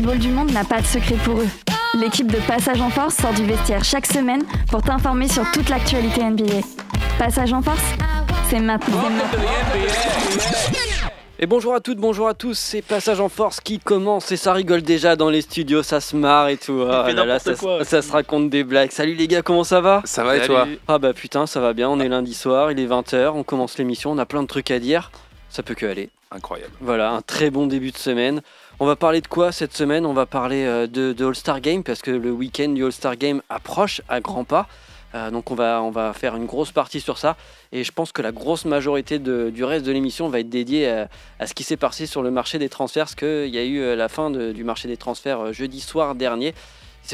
Basketball du monde n'a pas de secret pour eux. L'équipe de Passage en Force sort du vestiaire chaque semaine pour t'informer sur toute l'actualité NBA. Passage en Force, c'est maintenant. Et bonjour à toutes, bonjour à tous, c'est Passage en Force qui commence et ça rigole déjà dans les studios, ça se marre et tout. Ah là là, ça, quoi. ça se raconte des blagues. Salut les gars, comment ça va? Ça va et toi? Ah bah putain, ça va bien, on est lundi soir, il est 20h, on commence l'émission, on a plein de trucs à dire. Ça peut que aller. Incroyable. Voilà, un très bon début de semaine. On va parler de quoi cette semaine? On va parler euh, de, de All-Star Game parce que le week-end du All-Star Game approche à grands pas. Euh, donc on va, on va faire une grosse partie sur ça. Et je pense que la grosse majorité du reste de l'émission va être dédiée à, ce qui s'est passé sur le marché des transferts. Parce qu'il y a eu euh, la fin du marché des transferts jeudi soir dernier.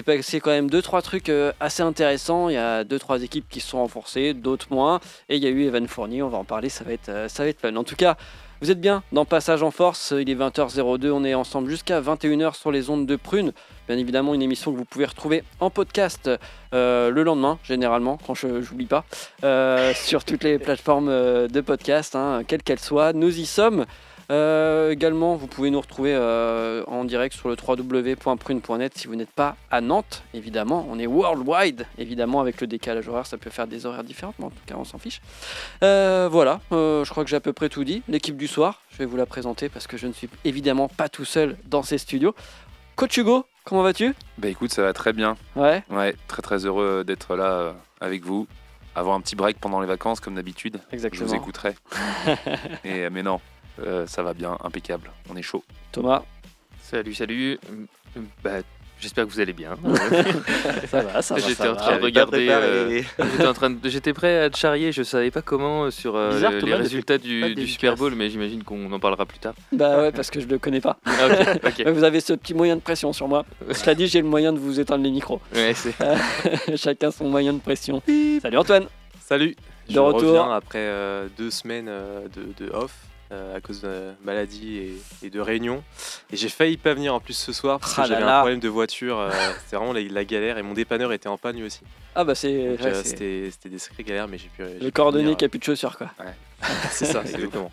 Passé quand même deux trois trucs assez intéressants. Il y a deux trois équipes qui se sont renforcées, d'autres moins. Et il y a eu Evan Fournier. On va en parler. Ça va être, ça va être fun. En tout cas, vous êtes bien dans Passage en Force, il est 20h02, on est ensemble jusqu'à 21h sur les ondes de Prune. Bien évidemment, une émission que vous pouvez retrouver en podcast euh, le lendemain, généralement, quand je n'oublie pas, euh, sur toutes les plateformes euh, de podcast, hein, quelles qu'elles soient. Nous y sommes. Euh, également, vous pouvez nous retrouver euh, en direct sur le www.prune.net si vous n'êtes pas à Nantes, évidemment. On est worldwide, évidemment, avec le décalage horaire, ça peut faire des horaires différents, mais en tout cas, on s'en fiche. Euh, voilà, je crois que j'ai à peu près tout dit. L'équipe du soir, je vais vous la présenter parce que je ne suis évidemment pas tout seul dans ces studios. Coach Hugo, comment vas-tu? Bah écoute, ça va très bien. Ouais, Ouais, très très heureux d'être là avec vous. Avoir un petit break pendant les vacances comme d'habitude. Je exactement. vous écouterai. Et, mais non, euh, ça va bien, impeccable. On est chaud. Thomas, Salut, salut. Euh, Bah, j'espère que vous allez bien. ça va, ça va. J'étais ça en va. train de regarder. euh, J'étais en train de- j'étais prêt à te charrier. Je savais pas comment euh, sur euh, Bizarre, le- les résultats du, Super Bowl, mais j'imagine qu'on en parlera plus tard. Bah ouais, parce que je le connais pas. Ah, Vous avez ce petit moyen de pression sur moi. Cela dit, j'ai le moyen de vous éteindre les micros. Ouais, c'est- Chacun son moyen de pression. Salut Antoine Salut, De je retour. reviens après euh, deux semaines euh, de, de off euh, à cause de maladie et, et de réunion. Et j'ai failli pas venir en plus ce soir parce Ah que là j'avais un problème de voiture. euh, C'était vraiment la, la galère et mon dépanneur était en panne lui aussi. Ah bah c'est ouais, euh, C'était des sacrées galères, mais j'ai pu. le venir, qui a plus de chaussures quoi. euh, C'est ça, exactement.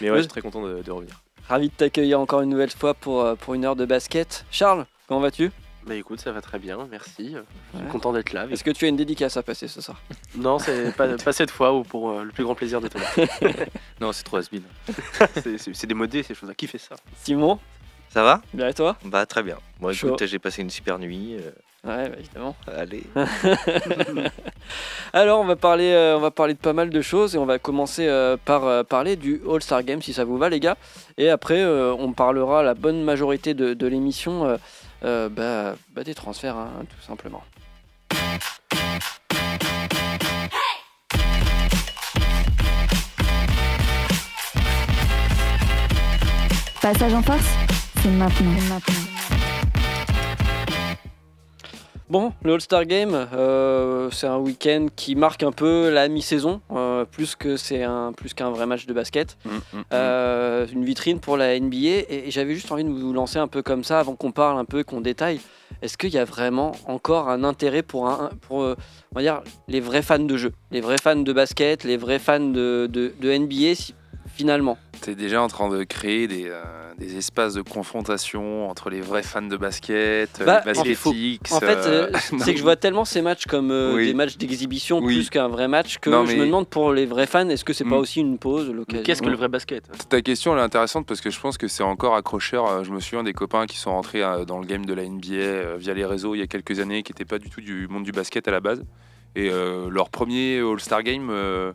Mais ouais, Ouais. je suis très content de, de revenir. Ravi de t'accueillir encore une nouvelle fois pour, euh, pour une heure de basket. Charles, comment vas-tu? Bah écoute, ça va très bien, merci. Je suis Ouais. content d'être là. avec- Est-ce que tu as une dédicace à passer ce soir? Non, c'est pas, pas cette fois ou pour euh, le plus grand plaisir de Thomas. Non, c'est trop has-been. c'est modés, ces choses-là. Qui fait ça? Simon, Ça va? Bien et toi? Bah très bien. Moi écoute, j'ai passé une super nuit. euh, Ouais, bah, évidemment. allez. Alors, on va parler, euh, on va parler de pas mal de choses et on va commencer euh, par euh, parler du All-Star Game si ça vous va, les gars. Et après, euh, on parlera la bonne majorité de, de l'émission euh, bah, bah, des transferts, hein, tout simplement. Passage en Force, c'est maintenant. Bon, le All-Star Game, euh, c'est un week-end qui marque un peu la mi-saison, euh, plus que c'est un plus qu'un vrai match de basket. Mm, mm, mm. Euh, une vitrine pour la NBA et, et j'avais juste envie de vous lancer un peu comme ça avant qu'on parle un peu, qu'on détaille. Est-ce qu'il y a vraiment encore un intérêt pour, un, pour on va dire, les vrais fans de jeu, les vrais fans de basket, les vrais fans de, de, de NBA si- finalement? T'es déjà en train de créer des, des espaces de confrontation entre les vrais fans de basket, euh, Bah, les en-. En fait, euh, euh, c'est que je vois tellement ces matchs comme euh, Oui. des matchs d'exhibition Oui. plus qu'un vrai match que Non, je me demande pour les vrais fans, est-ce que c'est pas Mm. aussi une pause, l'occasion Qu'est-ce que le vrai basket? Ta question elle est intéressante parce que je pense que c'est encore accrocheur. Je me souviens des copains qui sont rentrés dans le game de la NBA via les réseaux il y a quelques années, qui n'étaient pas du tout du monde du basket à la base. Et euh, leur premier All-Star Game, euh,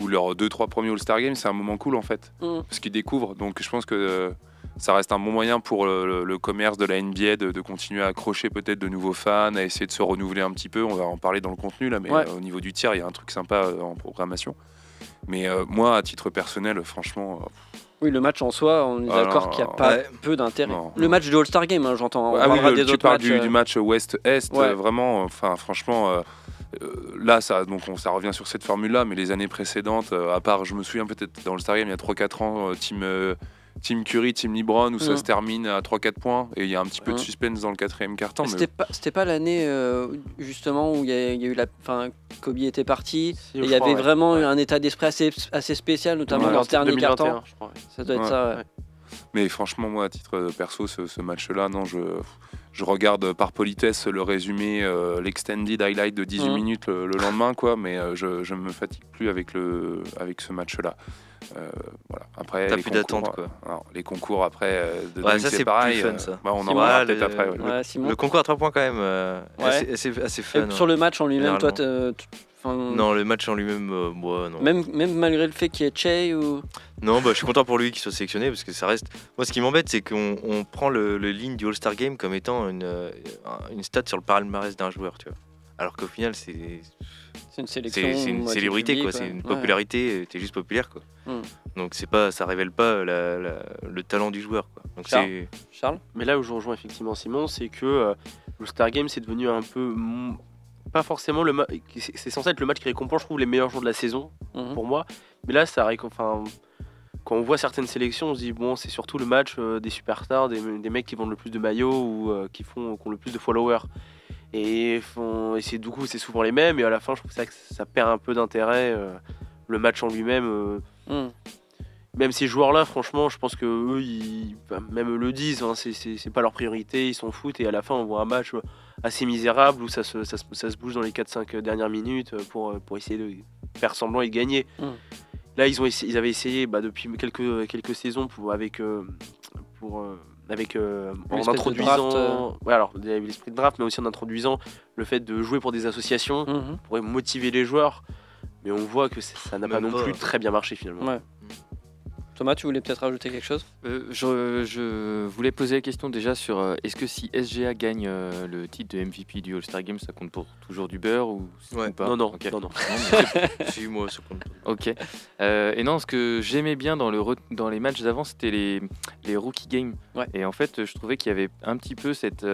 ou leurs deux, trois premiers All-Star Games, c'est un moment cool en fait. Mm. Parce qu'ils découvrent. Donc je pense que euh, ça reste un bon moyen pour le, commerce de la NBA de, de continuer à accrocher peut-être de nouveaux fans, à essayer de se renouveler un petit peu. On va en parler dans le contenu là, mais Ouais. euh, au niveau du tir, il y a un truc sympa euh, en programmation. Mais euh, moi, à titre personnel, franchement, euh, Oui, le match en soi, on est Ah d'accord qu'il n'y a pas ouais. peu d'intérêt. Le match de All-Star Game, hein, j'entends. On Ah oui, le- des tu autres parles matchs. du, euh, du match Ouest-Est, Ouais. vraiment, enfin franchement, euh, là, ça, donc on, ça revient sur cette formule-là, mais les années précédentes, euh, à part, je me souviens peut-être dans le Star Game il y a 3-4 ans, euh, team, team Curry, team LeBron, où ça Mhm. se termine à 3-4 points, et il y a un petit peu de Mhm. suspense dans le quatrième mais- C'était pas, c'était pas l'année euh, justement où il y, a il y a eu la, enfin, Kobe était parti. et il y avait vraiment un état d'esprit assez, assez spécial, notamment Ouais, dans ce dernier 2021, carton. ouais. Ça doit être Ouais. ça. ouais. Ouais. Mais franchement, moi, à titre euh, perso, ce, ce match-là, non, je, je regarde par politesse le résumé, euh, l'extended highlight de 18 Mhm. minutes le, le lendemain, quoi. Mais euh, je, je me fatigue plus avec, le, avec ce match-là. Euh, voilà. Après, T'as les plus concours, d'attente, quoi. euh, les concours après, euh, de Ouais, dunk, ça, c'est pareil. plus fun, ça. bah, on en parlera peut-être le- après. ouais. Ouais, Simon. Le concours à 3 points, quand même, euh, Ouais. assez, assez, assez Et fun. sur hein. le match en lui-même, toi, Non, le match en lui-même, euh, moi, non. même, même malgré le fait qu'il y ait Che ou. Non, bah, je suis content pour lui qu'il soit sélectionné parce que ça reste. Moi, ce qui m'embête, c'est qu'on on prend le, le ligne du All-Star Game comme étant une, une stat sur le palmarès d'un joueur, tu vois. Alors qu'au final, c'est C'est une sélection. c'est c'est une célébrité, quoi. C'est une Ouais. popularité. T'es juste populaire, quoi. Hmm. Donc c'est pas, ça révèle pas la- la- le talent du joueur, quoi. Donc Charles c'est. Charles Mais là où je rejoins effectivement Simon, c'est que euh, le Star Game c'est devenu un peu pas forcément le ma- c'est c'est censé être le match qui récompense je trouve les meilleurs jours de la saison Mhm. pour moi. Mais là ça récom- enfin quand on voit certaines sélections, on se dit bon c'est surtout le match euh, des superstars, des, des mecs qui vendent le plus de maillots ou euh, qui font qui ont le plus de followers. Et, font, et c'est du coup c'est souvent les mêmes et à la fin je trouve ça que ça perd un peu d'intérêt euh, le match en lui-même. euh, Mhm. même ces joueurs-là, franchement, je pense que eux, ils, même eux le disent, hein, c'est- pas leur priorité, ils s'en foutent. Et à la fin, on voit un match euh, assez misérable où ça se, ça se, ça se bouge dans les 4-5 dernières minutes pour, pour essayer de faire semblant et de gagner. Mm. Là, ils, ont ils avaient essayé bah, depuis quelques, quelques saisons pour, avec. euh, pour, euh, avec euh, en L'espèce de introduisant draft, euh. ouais, alors l'esprit de draft mais aussi en introduisant le fait de jouer pour des associations Mhm. pour motiver les joueurs mais on voit que ça n'a pas non pas. plus très bien marché finalement Ouais. Thomas, tu voulais peut-être rajouter quelque chose? Euh, je, je voulais poser la question déjà sur euh, est-ce que si SGA gagne euh, le titre de MVP du All-Star Game, ça compte pour toujours du beurre ou, Ouais. ou pas? Non non, Ok. non non si, moi, ça compte. Ok. Euh, et non, ce que j'aimais bien dans, le re- dans les matchs d'avant, c'était les, les rookie games. Ouais. Et en fait, je trouvais qu'il y avait un petit peu cette.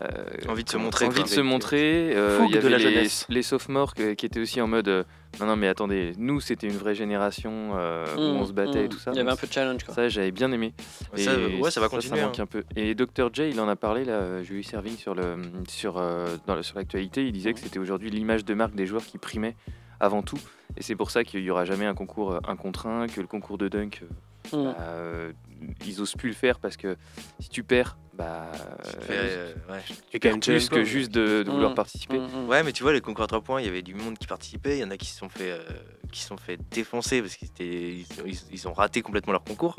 Euh, Envie de se montrer, Envie quoi. de se montrer. euh, il y de la les, jeunesse. les sophomores que- qui étaient aussi en mode euh, non, non, mais attendez, nous, c'était une vraie génération euh, où on se battait et Mhm. tout ça. Il y avait un peu de challenge quoi. Ça, j'avais bien aimé. Ça, Et ouais, ça va continuer. manque hein. un peu. Et Dr. J, il en a parlé, là, Julie Serving, sur le sur euh, dans le- sur l'actualité. Il disait que c'était aujourd'hui l'image de marque des joueurs qui primait avant tout. Et c'est pour ça qu'il y aura jamais un concours un contre un, que le concours de dunk, Mhm. bah, euh, ils osent plus le faire parce que si tu perds, bah, Tu fais, euh, euh, ouais. tu perds plus que juste de, de vouloir Mhm. participer. Mhm. Ouais, mais tu vois, les concours à 3 points, il y avait du monde qui participait. Il y en a qui se sont fait, euh, qui se sont fait défoncer parce qu'ils ils- ils ont raté complètement leur concours.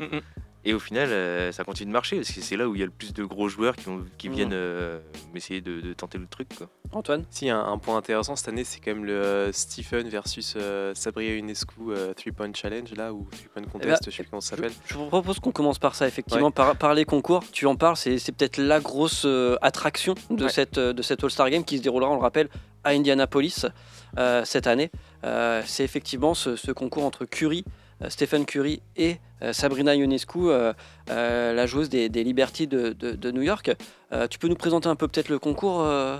Et au final, euh, ça continue de marcher parce que c'est là où il y a le plus de gros joueurs qui, Mhm. viennent euh, essayer de, de tenter le truc. Quoi. Antoine? Si, un, un point intéressant cette année, c'est quand même le euh, Stephen versus euh, Sabrina Ionescu 3-point challenge, là, ou 3-point contest, bah, je sais plus comment ça s'appelle. je vous propose qu'on commence par ça, effectivement, par, par les concours. Tu en parles, c'est c'est peut-être la grosse euh, attraction de, Ouais. cette, de All-Star Game qui se déroulera, on le rappelle, à Indianapolis euh, cette année. Euh, c'est effectivement ce, ce concours entre Curry, euh, Stephen Curry et euh, Sabrina Ionescu, euh, euh, la joueuse des, des Liberty de, de- de New York. Euh, tu peux nous présenter un peu peut-être le concours euh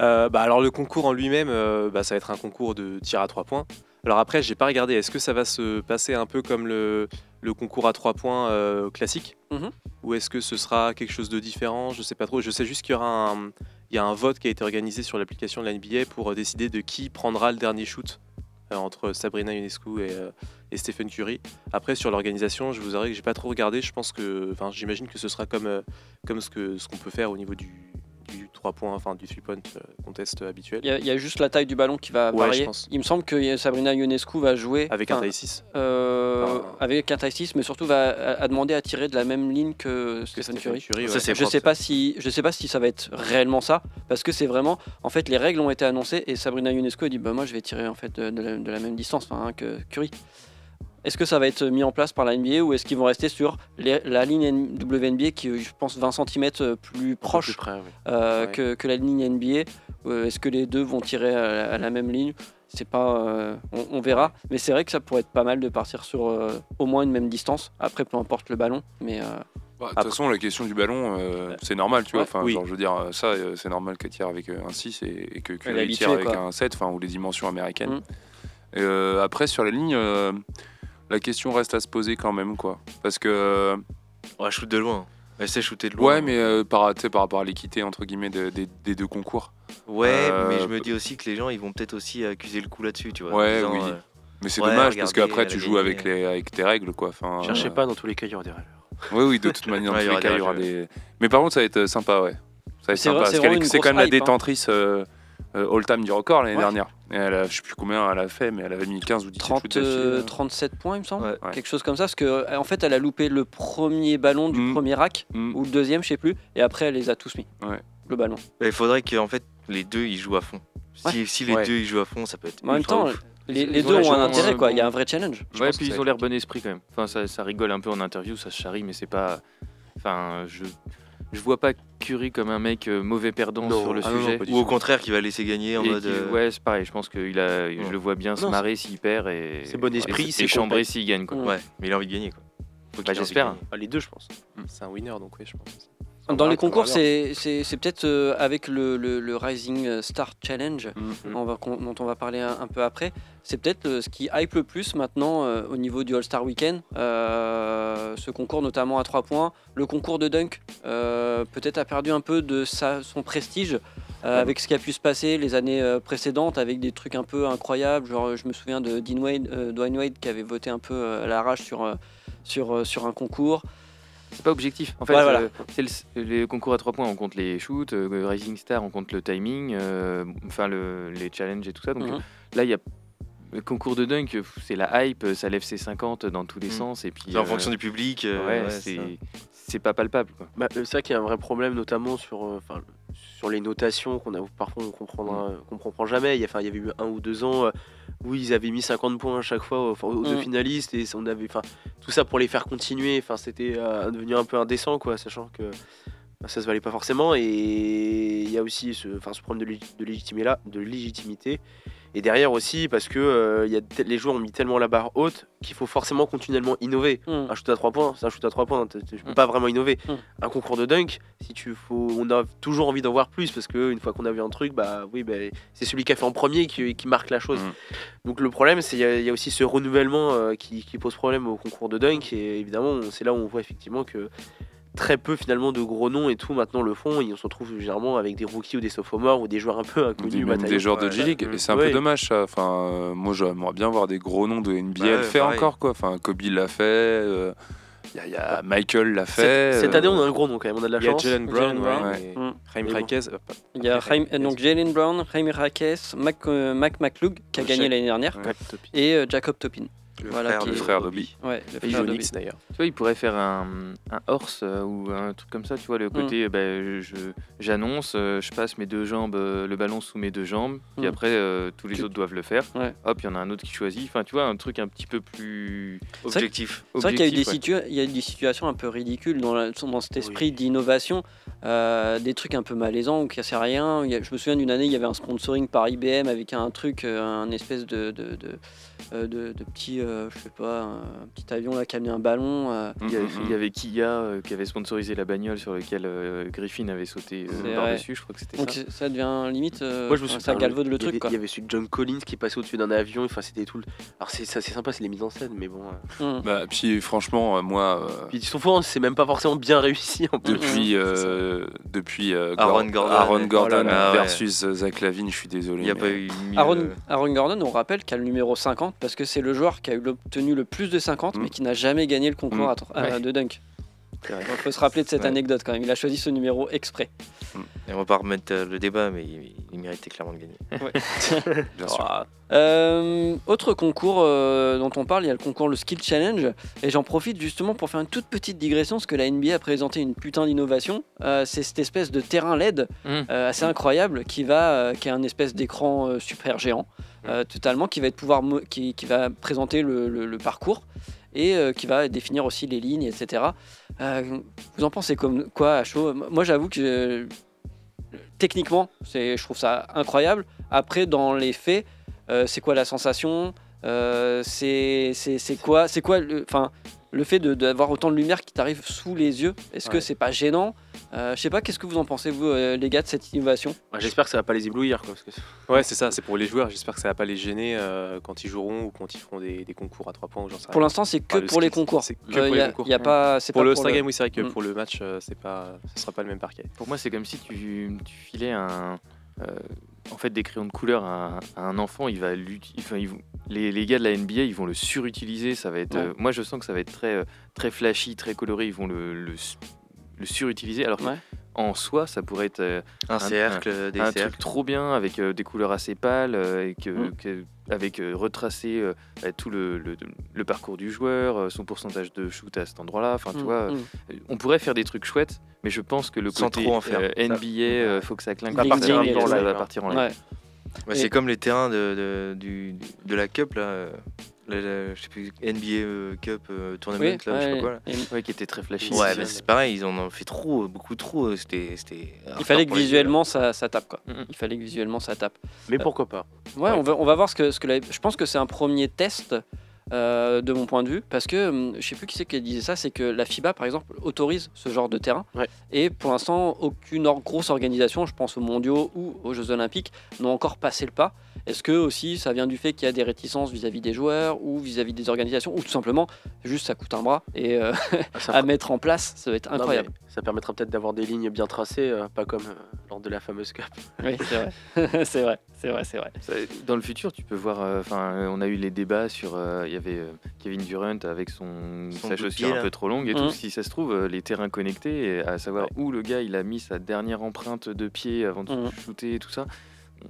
Euh, bah, alors, le concours en lui-même, euh, bah, ça va être un concours de tir à 3 points. Alors après, j'ai pas regardé, est-ce que ça va se passer un peu comme le, le concours à 3 points euh, classique? Mhm. Ou est-ce que ce sera quelque chose de différent? Je sais pas trop. Je sais juste qu'il y aura un, il y a un vote qui a été organisé sur l'application de la NBA pour euh, décider de qui prendra le dernier shoot euh, entre Sabrina Ionescu et, euh, et Stephen Curry. Après, sur l'organisation, je vous avouerai que j'ai pas trop regardé. Je pense que, j'imagine que ce sera comme, euh, ce qu'on peut faire au niveau du, du 3 points, enfin du 3 point euh, contest habituel. Il y, a- il y a juste la taille du ballon qui va Ouais, varier. je pense. Il me semble que Sabrina Ionescu va jouer Avec un taille 6 Euh, Enfin, avec un taille 6, mais surtout va à, à demander à tirer de la même ligne que que Stephen Stephen Curry. Curry. Ça, ouais. c'est Je sais pas si je sais pas si ça va être réellement ça parce que c'est vraiment en fait les règles ont été annoncées et Sabrina Ionescu a dit bah moi je vais tirer en fait de, de la, de la même distance hein, que Curry. Est-ce que ça va être mis en place par la NBA ou est-ce qu'ils vont rester sur les- la ligne WNBA qui est je pense 20 cm plus proche Plus près, oui. euh, Ouais. que, que la ligne NBA Euh, Est-ce que les deux vont tirer à, la- à la même ligne? C'est pas, euh, on, on verra. Mais c'est vrai que ça pourrait être pas mal de partir sur euh, au moins une même distance. Après, peu importe le ballon, mais euh, Bah, De toute façon, la question du ballon, euh, c'est normal, tu vois. Enfin, oui. genre, je veux dire, euh, ça, euh, c'est normal qu'elle tire avec euh, un 6 et, et que tire avec quoi. un 7, enfin, ou les dimensions américaines. Mm. Euh, après, sur la ligne, euh, la question reste à se poser quand même, quoi. Parce que, euh, Ouais, shoot de loin. Elle sait shooter de loin. ouais, mais euh, par, tu sais, par rapport à l'équité, entre guillemets, de- des- des deux concours. Ouais, Euh, mais je me dis aussi que les gens, ils vont peut-être aussi accuser le coup là-dessus, tu vois. Ouais, disant, oui. euh, Mais c'est Ouais, dommage parce qu'après, tu joues avec, les, avec tes règles, quoi. Enfin, Cherchez euh, pas, dans tous les cas, il y aura des erreurs. Oui, oui, de toute manière, dans Ouais, tous les cas, il y aura des. Mais par contre, ça va être sympa, ouais. Ça va être sympa. c'est Parce vraiment qu'elle une c'est quand même la hein. détentrice all-time du record l'année dernière. Et elle a, je sais plus combien elle a fait, mais elle avait mis 15 ou 17 30, shoots d'affilée, euh, là. 37 points, il me semble. Ouais. Ouais. Quelque chose comme ça, parce que euh, en fait, elle a loupé le premier ballon du Mm. premier rack, Mm. ou le deuxième, je sais plus, et après, elle les a tous mis. Ouais. Globalement. Bah, Il faudrait que en fait, les deux ils jouent à fond. Si, si les Ouais. deux ils jouent à fond, ça peut être. En même temps, ouf. les, deux ont un intérêt, euh, quoi. Il y a un vrai challenge. Je ouais, pense puis ils ont l'air bon esprit quand même. Enfin, ça, ça rigole un peu en interview, ça se charrie, mais c'est pas. Enfin, je. Je vois pas Curry comme un mec euh, mauvais perdant Non. sur le Ah non, non, sujet. Ou au contraire, qui va laisser gagner en Et mode. qui- euh, Ouais, c'est pareil. Je pense qu'il a, je le vois bien se marrer s'il perd et. c'est bon esprit, et, c'est complet. s'il gagne quoi. Ouais, mais il a envie de gagner quoi. Bah, j'espère. gagner. Ah, les deux, je pense. C'est un winner, donc oui, je pense. Dans les concours, c'est peut-être euh, avec le, le- le Rising Star Challenge Mhm. on va, qu'on- dont on va parler un, un peu après. C'est peut-être euh, ce qui hype le plus maintenant euh, au niveau du All-Star Weekend. Ce concours, notamment à 3 points. Le concours de dunk, peut-être a perdu un peu de sa, son prestige. euh, avec ce qui a pu se passer les années euh, précédentes, avec des trucs un peu incroyables, genre je me souviens de Dean Wade, euh, Dwayne Wade qui avait voté un peu à l'arrache sur, sur, sur un concours. C'est pas objectif. En fait, Ouais, voilà. euh, c'est le- les concours à 3 points, on compte les shoots, euh, Rising Star, on compte le timing, euh, enfin le- les challenges et tout ça. Donc Mhm. euh, là, il y a le concours de dunk, c'est la hype, ça lève ses 50 dans tous les Mhm. sens. Et puis, en euh, fonction du public. euh, ouais, ouais, c'est ça. c'est pas palpable. Bah, c'est vrai qu'il y a un vrai problème, notamment sur, euh, enfin, sur les notations qu'on a parfois on comprendra, Mm. qu'on comprend jamais. Il y, a, enfin, il y avait eu un ou deux ans euh, où ils avaient mis 50 points à chaque fois aux deux Mm. finalistes et on avait, enfin, tout ça pour les faire continuer. Enfin, c'était euh, devenu un peu indécent, quoi, sachant que bah, ça se valait pas forcément. Et il y a aussi ce, enfin, ce problème de, lég- de légitimité là, de légitimité. Et derrière aussi parce que euh, y a les joueurs ont mis tellement la barre haute qu'il faut forcément continuellement innover. Mhm. Un shoot à 3 points, c'est un shoot à 3 points. t- Je peux Mm. pas vraiment innover. Mm. Un concours de dunk, si tu faut, on a toujours envie d'en voir plus parce que une fois qu'on a vu un truc, bah oui, bah, c'est celui qui a fait en premier qui, qui marque la chose. Mm. Donc le problème, c'est il y, a- il y a aussi ce renouvellement euh, qui, qui pose problème au concours de dunk et évidemment, c'est là où on voit effectivement que très peu finalement de gros noms et tout maintenant le font. Et on se retrouve généralement avec des rookies ou des sophomores ou des joueurs un peu inconnus. Des, joueurs de G-League. Et c'est un Ouais. peu dommage ça. Enfin, euh, moi j'aimerais bien voir des gros noms de NBA Ouais, le faire pareil. encore quoi. Enfin, Kobe l'a fait. euh, Il y a, il y a Michael l'a Cette, fait. cette euh, année, on a un gros nom quand même. On a de la Il y a chance. Jalen Brown, Mm. Bon. Raquez, euh, Il y a euh, donc Jalen Brown, Jaime Raquez, Mac, euh, Mac McClug qui a gagné l'année dernière, et euh, Jacob Topin. Le Voilà, frère qui est- le frère d'Obi. Ouais, le Et frère Nix, d'ailleurs. Tu vois, il pourrait faire un, un horse euh, ou un truc comme ça, tu vois, le côté, bah, je j'annonce, euh, je passe mes deux jambes, euh, le ballon sous mes deux jambes, puis Mm. après, euh, tous les Tu- autres doivent le faire. Ouais. Hop, il y en a un autre qui choisit. Enfin, tu vois, un truc un petit peu plus Objectif. C'est vrai qu'il y, a eu des objectif, ouais. situa- il y a eu des situations un peu ridicules dans, la- dans cet esprit Oui. d'innovation, euh, des trucs un peu malaisants ou qui ne rien. Il y a- je me souviens d'une année, il y avait un sponsoring par IBM avec un truc, euh, un espèce de, de, de, euh, de- de petit, euh, je sais pas, un petit avion là qui amenait un ballon. euh, Il y, avait, il y avait Kia euh, qui avait sponsorisé la bagnole sur laquelle euh, Griffin avait sauté euh, par-dessus, je crois que c'était donc ça. ça devient limite, euh, Moi, je me ça galvaude le y truc. Il y avait celui de John Collins qui passait au-dessus d'un avion. Enfin, c'était tout. le- Alors, c'est ça, sympa, c'est les mises en scène, mais bon. euh. Mm. Bah, puis franchement, euh, moi, euh, Puis souvent, c'est même pas forcément bien réussi en plus. depuis, euh, depuis euh, Aaron Gor- Gordon. Aaron Oh Gordon là là, ouais. versus euh, Zach Lavine, je suis désolé. Il n'y a mais- pas eu mieux. Aaron, Aaron Gordon, on rappelle qu'il a le numéro 50 parce que c'est le joueur qui a eu obtenu le plus de 50 Mm. mais qui n'a jamais gagné le concours Mm. à Ouais. de dunk. Vrai. Il faut se rappeler de cette Ouais. anecdote quand même. Il a choisi ce numéro exprès. Et on va pas remettre euh, le débat, mais il, il méritait clairement de gagner. bien sûr. Ah, Euh, autre concours euh, dont on parle, il y a le concours le Skill Challenge. Et j'en profite justement pour faire une toute petite digression parce que la NBA a présenté une putain d'innovation. Euh, c'est cette espèce de terrain LED Mm. euh, assez incroyable qui va, euh, qui est un espèce d'écran euh, super géant, euh, totalement, qui va être pouvoir, qui, qui va présenter le, le- le parcours et euh, qui va définir aussi les lignes, etc. Euh, vous en pensez comme quoi à chaud? Moi, j'avoue que techniquement, je trouve ça incroyable. Après, dans les faits, euh, c'est quoi la sensation? C'est, c'est, quoi, quoi le, le fait de- d'avoir autant de lumière qui t'arrive sous les yeux Est-ce que c'est pas gênant Euh, Je sais pas. Qu'est-ce que vous en pensez, vous, euh, les gars, de cette innovation? Bah, J'espère que ça va pas les éblouir. Quoi, parce que Ouais, c'est ça, c'est pour les joueurs. J'espère que ça va pas les gêner euh, quand ils joueront ou quand ils feront des, des concours à 3 points ou j'en sais Pour l'instant, c'est que le pour les concours. c'est que Euh, pour y les a- concours. y a pas, c'est Pour pas le pour Star le- Game, oui, c'est vrai que Mm. pour le match, euh, c'est pas, ce sera pas le même parquet. Pour moi, c'est comme si tu, tu filais un. En fait des crayons de couleur à, un- à un enfant, il va enfin, les, les gars de la NBA, ils vont le surutiliser. Ça va être, Ouais. euh, moi, je sens que ça va être très, euh, très flashy, très coloré. Ils vont le, le, su- le surutiliser. Alors Ouais. Qu'en soi, ça pourrait être euh, Un cercle, des un cercles. truc trop bien avec euh, des couleurs assez pâles, euh, et que- Mm. que- avec euh, retracé euh, euh, tout le, le- le parcours du joueur, euh, son pourcentage de shoot à cet endroit-là. Enfin, tu Mm, vois, mm. euh, on pourrait faire des trucs chouettes, mais je pense que le Sans côté trop en faire. euh, NBA, euh, faut que ça clinque. va ça- partir en ça va partir en live. Ouais. Bah, C'est comme les terrains de, de, du- de la Cup, là. La- la- je sais plus, NBA euh, Cup euh, Tournament, Oui, là, je sais ouais, pas quoi. Là. Ouais, qui était très flashy. Ouais, c'est pareil, ils en ont fait trop, beaucoup trop. euh, C'était. c'était il fallait que visuellement ça, ça tape quoi. Il fallait que visuellement ça tape. Mais pourquoi pas Ouais, On, va, on va voir ce que, ce que la- je pense que c'est un premier test euh, de mon point de vue parce que hum, je sais plus qui c'est qui disait ça, c'est que la FIBA par exemple autorise ce genre de terrain Ouais. et pour l'instant aucune or- grosse organisation, je pense aux Mondiaux ou aux Jeux Olympiques, n'ont encore passé le pas. Est-ce que aussi ça vient du fait qu'il y a des réticences vis-à-vis des joueurs ou vis-à-vis des organisations ou tout simplement juste ça coûte un bras et euh, Ah, à mettre en place, ça va être Non, incroyable. Ça permettra peut-être d'avoir des lignes bien tracées, euh, pas comme euh, lors de la fameuse Cup. Oui, c'est vrai, c'est vrai, c'est vrai, c'est vrai. Ça- Dans le futur, tu peux voir. Enfin, on a eu les débats sur. euh, Il y avait Kevin Durant avec son, Son sa chaussure pied, un peu trop longue et tout. Si ça se trouve, euh, les terrains connectés, à savoir où le gars il a mis sa dernière empreinte de pied avant de Mhm. shooter et tout ça.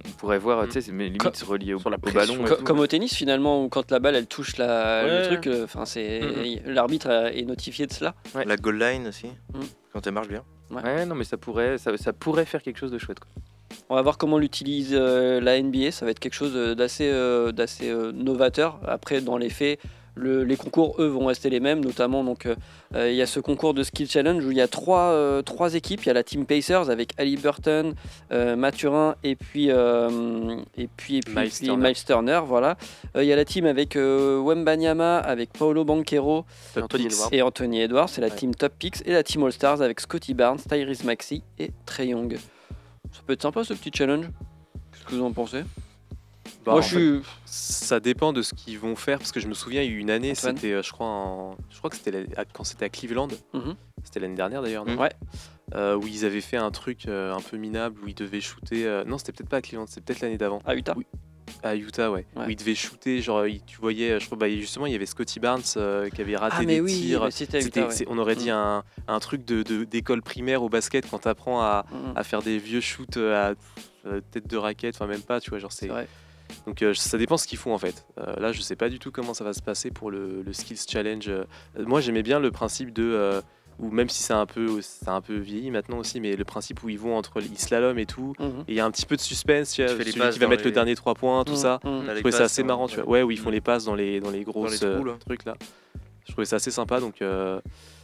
On pourrait voir, Mhm. tu sais, c'est mais limite Co- se relier au, sur la au ballon. Co- comme au tennis finalement où quand la balle elle touche la, le truc, euh, enfin c'est l'arbitre euh, est notifié de cela. Ouais. La goal line aussi, Mm. quand elle marche bien. Ouais, non, mais ça pourrait, ça, ça pourrait faire quelque chose de chouette. Quoi. On va voir comment l'utilise euh, la NBA. Ça va être quelque chose euh, d'assez euh, d'assez euh, novateur. Après, dans les faits, le- les concours, eux, vont rester les mêmes. Notamment, donc, euh, euh, il y a ce concours de Skill Challenge où il y a trois, euh, trois équipes. Il y a la team Pacers avec Ali Burton, euh, Mathurin et puis, et puis, et puis, Miles puis Turner. Miles Turner. Voilà. Il y a la team avec Wembanyama, avec Paolo Banquero Anthony et Anthony Edwards. C'est la Ouais. team Top Picks. Et la team All Stars avec Scotty Barnes, Tyrese Maxey et Trey Young. Ça peut être sympa ce petit challenge. Qu'est-ce que vous en pensez? Bah, Moi, je suis. Ça dépend de ce qu'ils vont faire parce que je me souviens, il y a eu une année, c'était, euh, je crois, en- je crois que c'était la- quand c'était à Cleveland. Mhm. C'était l'année dernière d'ailleurs, Ouais. Euh, où ils avaient fait un truc euh, un peu minable où ils devaient shooter. euh, Non, c'était peut-être pas à Cleveland, c'était peut-être l'année d'avant. À Utah. Oui. À Utah, ouais. Ouais. Où ils devaient shooter, genre, tu voyais, je crois, bah, justement, il y avait Scotty Barnes qui avait raté Ah, mais des oui, tirs. c'était ouais. on aurait dit Mm. un, un truc de, d'école primaire au basket quand tu apprends à, Mhm. à faire des vieux shoots à tête de raquette, enfin même pas, tu vois, genre c'est. Donc euh, ça dépend ce qu'ils font en fait. Euh, là, je sais pas du tout comment ça va se passer pour le, le Skills Challenge. Euh, moi, j'aimais bien le principe de, euh, ou même si c'est un peu, c'est un peu vieilli maintenant aussi, mais le principe où ils vont entre les slalom et tout, Mhm. et il y a un petit peu de suspense. Tu vois, celui qui va mettre le dernier trois points, tout Mhm. ça. Mhm. Je trouvais ça assez marrant, tu vois. Ouais, où ils font les passes dans les, dans les grosses trous, euh, là. trucs là. Je trouvais ça assez sympa, donc euh,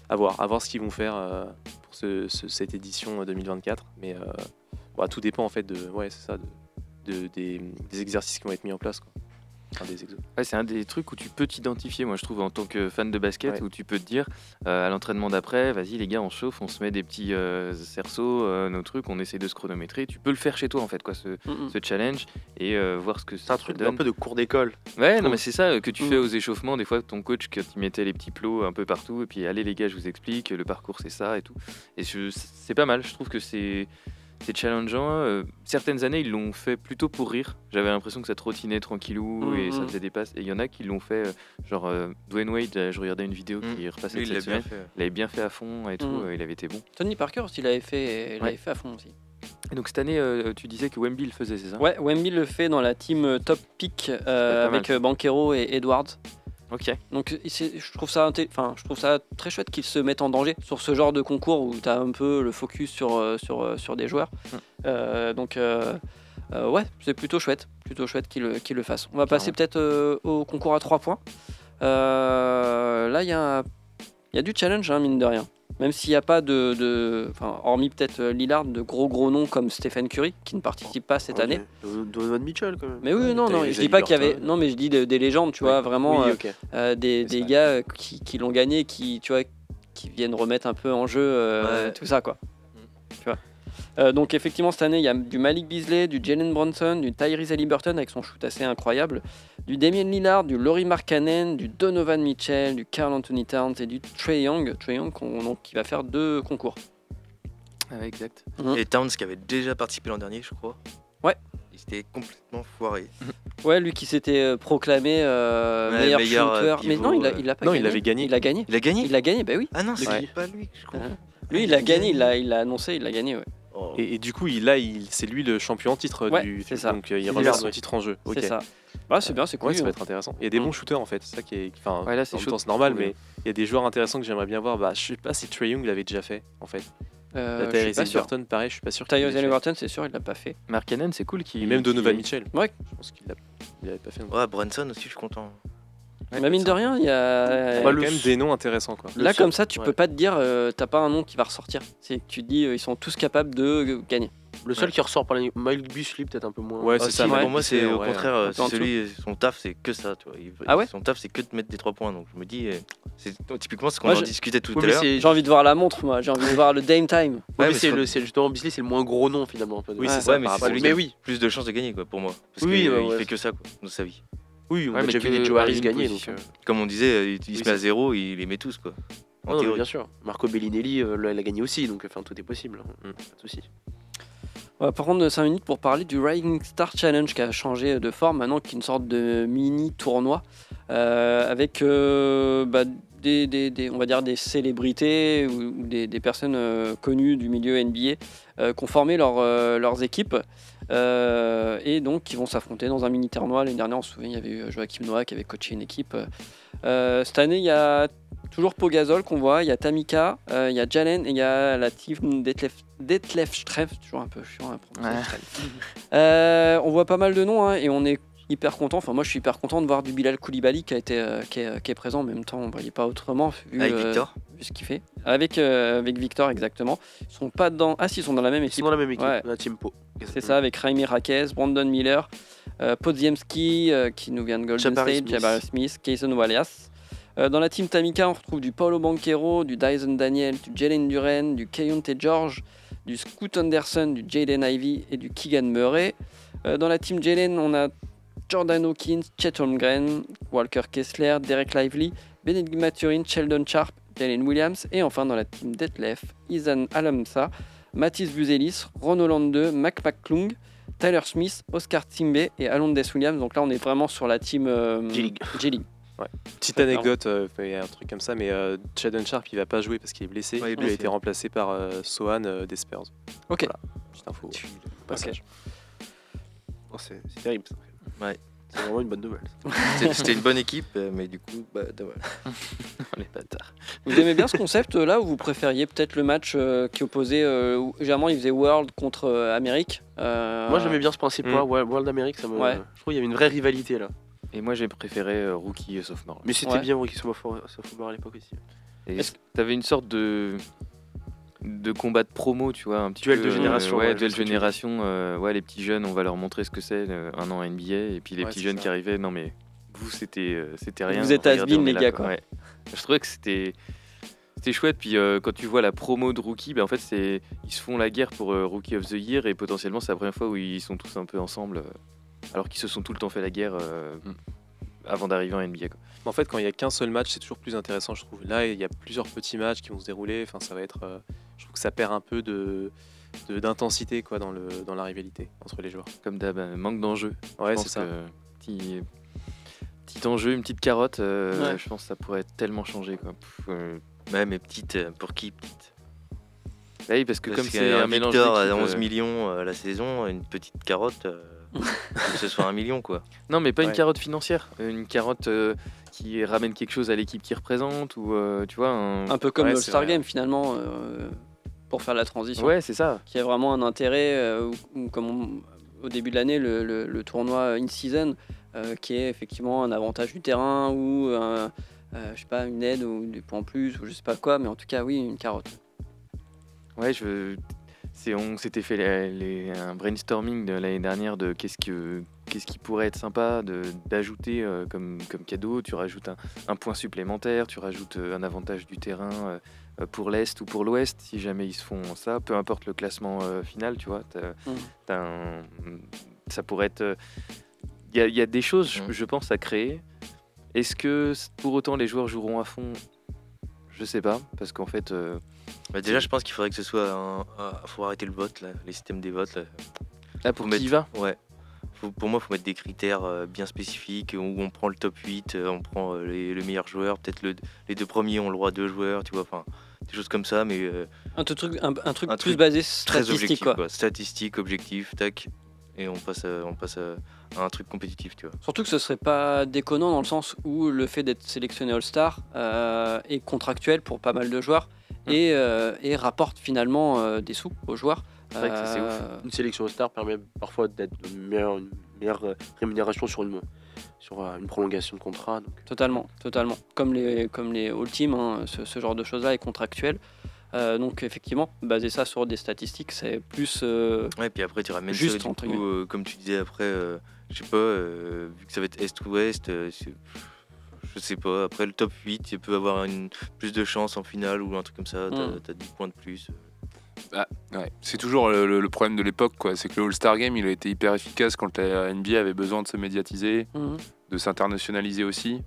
à voir, à voir ce qu'ils vont faire euh, pour ce- ce- cette édition euh, 2024. Mais euh, bah, tout dépend en fait de, ouais, c'est ça, de, de- des, des exercices qui vont être mis en place. Quoi. Enfin, des exos. Ouais, c'est un des trucs où tu peux t'identifier, moi je trouve, en tant que fan de basket, Ouais. où tu peux te dire euh, à l'entraînement d'après, vas-y les gars, on chauffe, on se met des petits euh, cerceaux, euh, nos trucs, on essaie de se chronométrer. Tu peux le faire chez toi en fait, quoi, ce, ce challenge et euh, voir ce que C'est ça un te truc donne. un peu de cours d'école. Ouais, non, mais c'est ça que tu Mm. fais aux échauffements. Des fois, ton coach, quand il mettait les petits plots un peu partout, et puis allez les gars, je vous explique, le parcours c'est ça et tout. Et je- c'est pas mal, je trouve que c'est. C'est challengeant. euh, certaines années, ils l'ont fait plutôt pour rire. J'avais l'impression que ça trottinait tranquillou et ça Mhm. faisait des passes. Et il y en a qui l'ont fait, euh, genre euh, Dwayne Wade, je regardais une vidéo Mhm. qui repassait Lui, il cette bien semaine. fait. Il avait bien fait à fond et tout, Mhm. euh, il avait été bon. Tony Parker aussi l'avait fait, il l'avait Ouais. fait à fond aussi. Et donc cette année, euh, tu disais que Wemby le faisait, c'est ça? Ouais, Wemby le fait dans la team Top Pick euh, avec Banquero et Edwards. Ok. Donc je trouve ça, enfin, je trouve ça très chouette qu'ils se mettent en danger sur ce genre de concours où tu as un peu le focus sur, euh, sur, euh, sur des joueurs. Mm. Euh, donc euh, euh, ouais, c'est plutôt chouette, plutôt chouette qu'ils le, qu'ils le fassent. On va passer peut-être au concours à 3 points. Là, il y, a- il y a du challenge, hein, mine de rien. Même s'il n'y a pas de, de- enfin, hormis peut-être euh, Lillard, de gros gros noms comme Stephen Curry qui ne participe pas cette année. Do- Donovan Mitchell quand même. Mais oui, Ouais, non, non, je dis pas qu'il y avait, non, mais je dis de- des légendes, tu Ouais. vois, vraiment Oui, euh, euh, des, gars qui, qui l'ont gagné, qui, tu vois, qui viennent remettre un peu en jeu euh, Ouais. tout ça, quoi. Tu vois. Euh, donc effectivement cette année il y a du Malik Beasley, du Jalen Bronson, du Tyrese Haliburton avec son shoot assez incroyable, du Damien Lillard, du Laurie Markkanen, du Donovan Mitchell, du Carl Anthony Towns et du Trey Young, Trey Young qui va faire deux concours. Ah ouais, exact. Et Towns qui avait déjà participé l'an dernier, je crois. Ouais. Il C'était complètement foiré. Ouais, lui qui s'était euh, proclamé euh, Ouais, meilleur, meilleur, euh, shooter. mais non, il a, il a pas Non, gagné. il avait gagné. Il a gagné. Il a gagné Il a gagné, bah oui. Ah non, c'est Ouais. pas lui que je crois. Hein. Lui, il a gagné, il l'a il l'a annoncé, il a gagné, ouais. Et, et du coup, il, là, il, c'est lui le champion en titre Ouais, du. c'est ça. Donc euh, il remet son titre en jeu. C'est ça. Ah, c'est bien, c'est cool. Ouais, ça va être intéressant. Il y a des Mm. bons shooters en fait, c'est ça qui est. Enfin, Ouais, là, c'est en temps, normal, Ouais. mais il y a des joueurs intéressants que j'aimerais bien voir. Bah, je sais pas si Trey Young l'avait déjà fait en fait. Euh, La je suis Tyrese pas sûr. Halliburton, pareil, je suis pas sûr. Tyrese. Halliburton, c'est sûr, il l'a pas fait. Mark Cannon, c'est cool qu'il. Et même Donovan Mitchell. Ouais. Je pense qu'il l'a- il avait pas fait. non. Ouais, Brunson aussi, je suis content. Ouais, Mais mine de rien, il y a. Il y a Bah, quand même des noms intéressants quoi. Là, comme ça, tu ouais. peux pas te dire, euh, t'as pas un nom qui va ressortir. C'est que tu te dis, euh, ils sont tous capables de euh, gagner. Le seul Ouais. qui ressort par les Miles Busley, peut-être un peu moins. Ouais, Ah, c'est si, ça. mais ouais. Pour moi, c'est au Ouais, contraire, euh, c'est celui, son taf, c'est que ça. Tu vois. Il- Ah ouais son taf, c'est que de mettre des trois points. Donc je me dis, euh, c'est typiquement ce qu'on en discutait tout Oui, à l'heure. J'ai envie de voir la montre, moi. J'ai envie de voir le Dame Time. Ouais, Ouais, mais mais c'est c'est le, c'est justement Bisley, c'est le moins gros nom finalement. un peu de- Oui, Ouais. c'est ça. Ouais, mais oui, plus de chances de gagner quoi, pour moi. Parce qu'il ouais. fait que ça quoi, dans sa vie. Oui, on Ouais, a mais déjà vu des Joe Harris gagner. Position. euh, Comme on disait, il, il Oui, se met à zéro, il les met tous quoi. En non, non, bien sûr. Marco Bellinelli, euh, là, il a gagné aussi, donc enfin, tout est possible. hein. Mm. Pas de souci. On va prendre 5 minutes pour parler du Rising Star Challenge qui a changé de forme maintenant, qui est une sorte de mini tournoi euh, avec euh, bah, des, des- des- on va dire des célébrités ou, ou des, des personnes euh, connues du milieu NBA euh, qui ont formé leur, euh, leurs équipes euh, et donc qui vont s'affronter dans un mini tournoi. L'année dernière, on se souvient, il y avait eu Joachim Noah qui avait coaché une équipe. Euh, cette année, il y a toujours Pogazol qu'on voit, il y a Tamika, euh, il y a Jalen et il y a la team Detlef, Detlef Streff, toujours un peu chiant à prononcer. Ouais. Streff. Euh, on voit pas mal de noms hein, et on est hyper content. Enfin, moi, je suis hyper content de voir du Bilal Koulibaly qui a été euh, qui, est, qui est présent. En même temps, on ne voyait pas autrement vu, Avec euh, Victor. vu ce qu'il fait. Avec euh, avec Victor exactement. Ils sont pas dans. Ah si, ils sont dans la même Ils équipe. sont dans la même équipe, Ouais. la Team Po. C'est ça, avec Raimi Raquez, Brandon Miller, euh, Podziemski qui nous vient de Golden Jabari State, Smith. Jabari Smith, Kayson. Euh, dans la team Tamika, on retrouve du Paulo Banquero, du Dyson Daniel, du Jalen Duren, du Kayonte George, du Scoot Anderson, du Jaden Ivy et du Keegan Murray. Dans la team Jalen, on a Jordan Hawkins, Chet Holmgren, Walker Kessler, Derek Lively, Benedict Maturin, Sheldon Sharp, Jalen Williams. Et enfin dans la team Detlef, Izan Alamsa, Mathis Buzelis, Ron Holland 2, Mac McClung, Tyler Smith, Oscar Timbe et Alondes Williams. Donc là, on est vraiment sur la team euh, G-League. G-League. Petite anecdote, euh, il y a un truc comme ça, mais euh, Sheldon Sharp il va pas jouer parce qu'il est blessé. Ouais, il est il a été remplacé par euh, Sohan euh, des Spurs. Ok. Voilà, petite info. passage. Oh, c'est c'est terrible. ça. Ouais. C'est vraiment une bonne nouvelle. C'était une bonne équipe, euh, mais du coup, bah, dommage. Les bâtards. Vous aimez bien ce concept euh, là ou vous préfériez peut-être le match euh, qui opposait euh, où- généralement il faisait World contre euh, Amérique euh, Moi, j'aimais bien ce principe-là. Mm. Ouais, World America, ça me... Ouais. je trouve qu'il y avait une vraie rivalité là. Et moi, j'ai préféré euh, rookie et sophomore. Mais c'était Ouais. bien Ricky Sophomore à l'époque aussi. Et t'avais une sorte de de combat de promo, tu vois, un petit Duel peu, de génération, ouais, ouais, duel génération. euh, ouais, les petits jeunes, on va leur montrer ce que c'est euh, un an NBA, et puis les Ouais, petits jeunes ça. qui arrivaient, non mais vous c'était euh, c'était rien. Vous êtes les gars, quoi. Ouais. Je trouvais que c'était c'était chouette. Puis euh, quand tu vois la promo de rookie, ben, en fait c'est ils se font la guerre pour euh, rookie of the year, et potentiellement c'est la première fois où ils sont tous un peu ensemble, euh, alors qu'ils se sont tout le temps fait la guerre euh, Mm. avant d'arriver en NBA. Quoi. En fait, quand il y a qu'un seul match, c'est toujours plus intéressant, je trouve. Là, il y a plusieurs petits matchs qui vont se dérouler. Enfin, ça va être. euh, je trouve que ça perd un peu de d'intensité quoi dans le dans la rivalité entre les joueurs. Comme d'hab, euh, manque d'enjeu. Ouais, c'est ça. Petit, petit enjeu, une petite carotte, euh, Ouais. je pense que ça pourrait tellement changer. Quoi. Pff, euh, Ouais, mais petite, pour qui petite bah oui, parce que Parce comme c'est un mélange Victor à d'équipes, 11 euh, millions euh, la saison, une petite carotte, euh, que ce soit un million quoi. Non, mais pas une carotte financière. Une carotte euh, qui ramène quelque chose à l'équipe qui représente ou euh, tu vois un. un peu comme Ouais, le Star vrai. Game finalement euh, pour faire la transition. Ouais, c'est ça. qui a vraiment un intérêt, euh, comme on- au début de l'année, le, le- le tournoi in-season, euh, qui est effectivement un avantage du terrain ou un- euh, je sais pas, une aide ou des points en plus ou je sais pas quoi, mais en tout cas, oui, une carotte. Ouais, je. C'est, on s'était fait les- les- un brainstorming de l'année dernière de qu'est-ce que qu'est-ce qui pourrait être sympa de, d'ajouter euh, comme, comme cadeau. Tu rajoutes un, un point supplémentaire, tu rajoutes un avantage du terrain pour l'Est ou pour l'Ouest, si jamais ils se font ça, peu importe le classement euh, final, tu vois. Mm. un- ça pourrait être. Il y, a- il y a des choses, je, Mm. je pense, à créer. Est-ce que pour autant les joueurs joueront à fond? Je sais pas, parce qu'en fait. euh, Bah, déjà, je pense qu'il faudrait que ce soit un. ah, faut arrêter le vote, là, les systèmes des votes. Là. Ah, pour y va? Ouais. faut- pour moi, il faut mettre des critères euh, bien spécifiques où on prend le top 8, euh, on prend euh, les, le meilleur joueur, peut-être le- les deux premiers ont le droit à deux joueurs, tu vois, enfin des choses comme ça, mais euh, Un truc, un, un truc Un plus truc basé très statistique objectif, quoi. quoi. Statistique, objectif, tac, et on passe, à, on passe à, à un truc compétitif, tu vois. Surtout que ce serait pas déconnant dans le sens où le fait d'être sélectionné All-Star euh, est contractuel pour pas mal de joueurs Mm. et, euh, et rapporte finalement euh, des sous aux joueurs. C'est vrai que ça, c'est ouf. Une sélection star permet parfois d'être une meilleure, euh, rémunération sur une, sur euh, une prolongation de contrat. Donc. Totalement, totalement. Comme les, comme les All Team, hein, ce, ce genre de choses-là est contractuel. Euh, donc effectivement, baser ça sur des statistiques, c'est plus... euh, Ouais, puis après, tu ramènes Juste, ça, du coup, euh, comme tu disais après, euh, je sais pas, euh, vu que ça va être Est ou Ouest, euh, je sais pas, après le top 8, tu peux avoir une, plus de chance en finale ou un truc comme ça, t'as Mm. as 10 points de plus. Ouais, c'est toujours le, le- le problème de l'époque, quoi. C'est que le All-Star Game, il a été hyper efficace quand la NBA avait besoin de se médiatiser, mhm. de s'internationaliser aussi.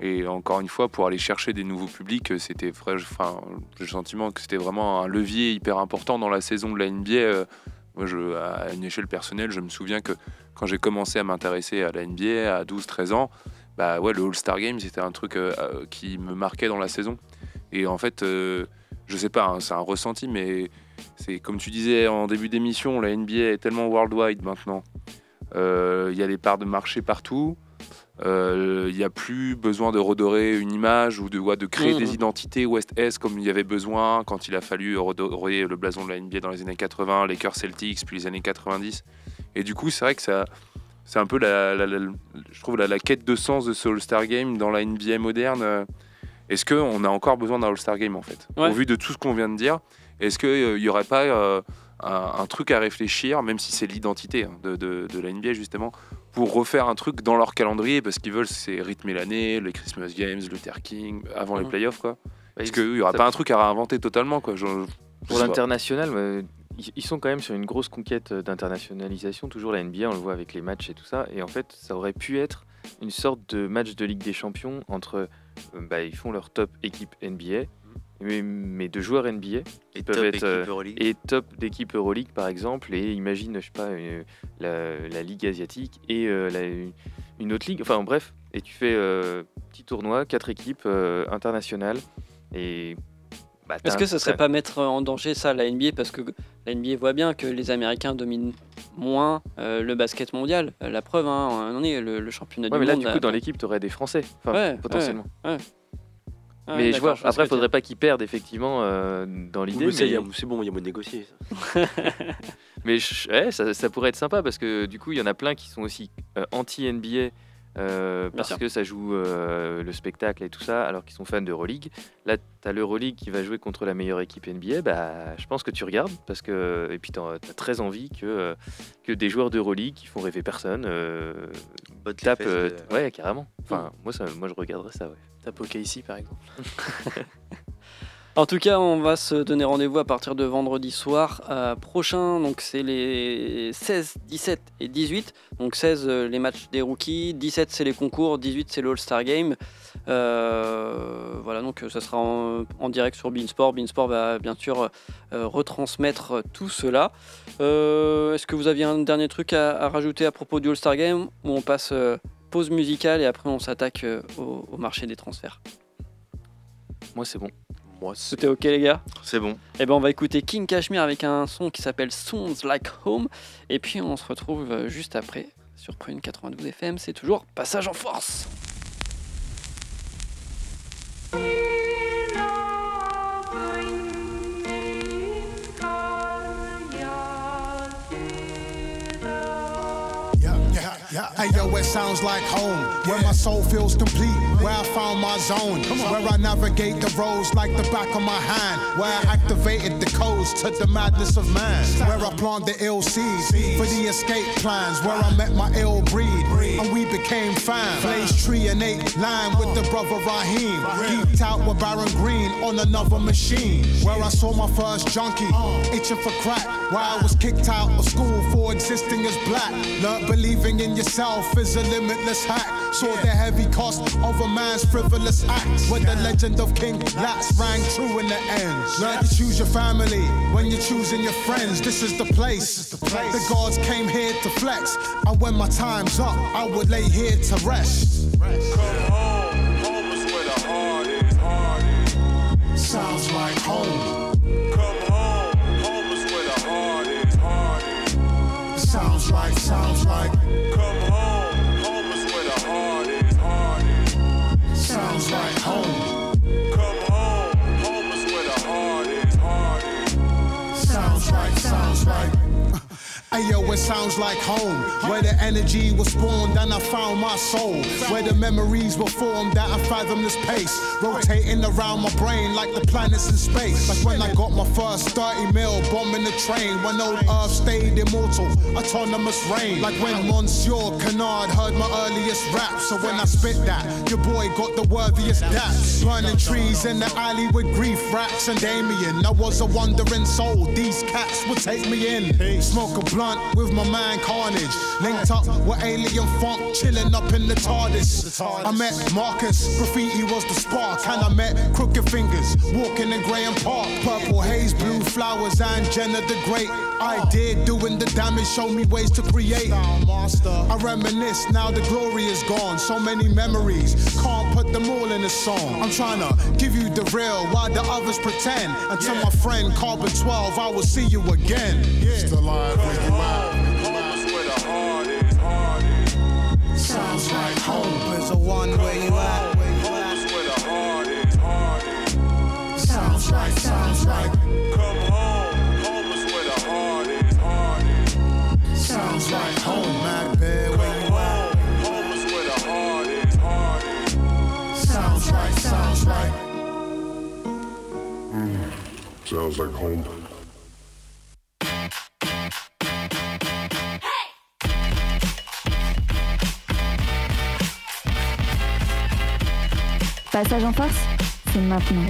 Et encore une fois, pour aller chercher des nouveaux publics, c'était enfin, j'ai le sentiment que c'était vraiment un levier hyper important dans la saison de la NBA. Euh, Moi, je, à une échelle personnelle, je me souviens que quand j'ai commencé à m'intéresser à la NBA à 12-13 ans, bah ouais, le All-Star Game, c'était un truc euh, qui me marquait dans la saison. Et en fait, euh, je sais pas, hein, c'est un ressenti, mais c'est comme tu disais en début d'émission, la NBA est tellement worldwide maintenant. Euh, Il y a des parts de marché partout. Euh, Il n'y a plus besoin de redorer une image ou de, ouais, de créer Mhm. des identités Ouest-Est comme il y avait besoin quand il a fallu redorer le blason de la NBA dans les années 80, les Lakers Celtics, puis les années 90. Et du coup, c'est vrai que ça, c'est un peu la, la- la- je trouve la, quête de sens de ce All-Star Game dans la NBA moderne. Est-ce qu'on a encore besoin d'un All-Star Game en fait? Ouais. Au vu de tout ce qu'on vient de dire, est-ce qu'il n'y aurait pas euh, un, un truc à réfléchir, même si c'est l'identité hein, de, de- de la NBA justement, pour refaire un truc dans leur calendrier? Parce qu'ils veulent c'est rythmer l'année, les Christmas Games, Luther King, avant les Mhm. playoffs quoi. Bah, Est-ce ils- qu'il n'y aurait ça- pas un truc à réinventer totalement quoi? Je- je Pour l'international, euh, ils sont quand même sur une grosse conquête euh, d'internationalisation. Toujours la NBA, on le voit avec les matchs et tout ça. Et en fait, ça aurait pu être une sorte de match de Ligue des Champions entre. euh, bah, ils font leur top équipe NBA, mais, mais de joueurs NBA Et peuvent top être, euh, Euroleague. et top d'équipe Euroleague par exemple. Et imagine, je sais pas, euh, la, la Ligue asiatique et euh, la- une autre ligue. Enfin bref, et tu fais euh, petit tournoi, quatre équipes euh, internationales. Et. bah, Est-ce que ce serait pas mettre en danger ça la NBA parce que la NBA voit bien que les Américains dominent moins euh, le basket mondial. La preuve, hein, on en est le, le championnat Ouais, du mais là, monde. du coup, dans l'équipe, tu aurais des Français, enfin, Ouais, potentiellement. Ah, mais je vois, après, il faudrait pas qu'ils perdent, effectivement, euh, dans Oui, l'idée. mais C'est bon, il y a moyen de négocier. ça. mais je- ouais, ça, ça pourrait être sympa parce que du coup, il y en a plein qui sont aussi euh, anti-NBA. euh, parce sûr. que ça joue euh, le spectacle et tout ça, alors qu'ils sont fans d'Euroleague. Là, tu as l'Euroleague qui va jouer contre la meilleure équipe NBA. Bah, je pense que tu regardes, parce que, et puis tu as très envie que, que des joueurs d'Euroleague qui font rêver personne euh, tapent. fesses euh, de- ouais, carrément. Enfin, moi, ça, moi, je regarderais ça, ouais. Tape OK ici, par exemple. En tout cas, on va se donner rendez-vous à partir de vendredi soir euh, prochain. Donc, c'est les 16, 17 et 18. Donc, 16, euh, les matchs des rookies. 17, c'est les concours. 18, c'est l'All-Star Game. Euh, voilà, donc ça sera en, direct sur Beansport. Beansport va bien sûr retransmettre tout cela. Est-ce que vous aviez un dernier truc à, à rajouter à propos du All-Star Game Ou on passe pause musicale et après on s'attaque euh, au, au marché des transferts Moi, c'est bon. Moi, c'est C'était ok, les gars? C'est bon. Eh ben on va écouter King Kashmir avec un son qui s'appelle Sounds Like Home. Et puis on se retrouve euh, juste après sur Prune 92 FM. C'est toujours Passage en Force. Yeah, yeah, yeah. Hey, yo, it sounds like home. Where my soul feels complete. Where I found my zone. Where I navigate the roads like the back of my hand. Where I activated the codes to the madness of man. Where I planted the ill seeds for the escape plans. Where I met my ill breed and we became fam. Blaze tree and eight line with the brother Raheem. Geeked out with Baron Green on another machine. Where I saw my first junkie itching for crack. Where I was kicked out of school for existing as black. Learned believing in yourself is a limitless hack. Saw the heavy cost of a man's frivolous acts. Where the legend of King Lats rang true in the end. Learn to choose your family when you're choosing your friends. This is the place. The gods came here to flex. And when my time's up, I would lay here to rest. Come home. Home is where the heart is. Sounds like home. sounds like, sounds like. Come home, home is where the heart is, heart is. Sounds like home. Come home, home is where the heart is, heart is. Sounds like, sounds like. it sounds like home, where the energy was spawned and I found my soul, where the memories were formed at a fathomless pace, rotating around my brain like the planets in space. Like when I got my first 30 mil bombing the train, when old Earth stayed immortal, autonomous reign. Like when Monsieur Canard heard my earliest rap, so when I spit that, your boy got the worthiest daps. Burning trees in the alley with grief racks and Damien. I was a wandering soul, these cats would take me in. Smoke a blunt with my man Carnage. Linked up with Alien Funk, chilling up in the TARDIS. I met Marcus, graffiti was the spark, and I met Crooked Fingers, walking in Graham Park. Purple haze, blue flowers, and Jenna the Great. I did doing the damage, show me ways to create. I reminisce, now the glory is gone. So many memories, can't put them all in a song. I'm trying to give you the real while the others pretend. Until my friend Carbon 12, I will see you again. Still alive when you out. Sounds like home. There's a one where you at. Sounds like, sounds like. Sounds like home, Mac Bear, where you at? Sounds like, sounds like. Sounds like home. Passage en force, c'est maintenant.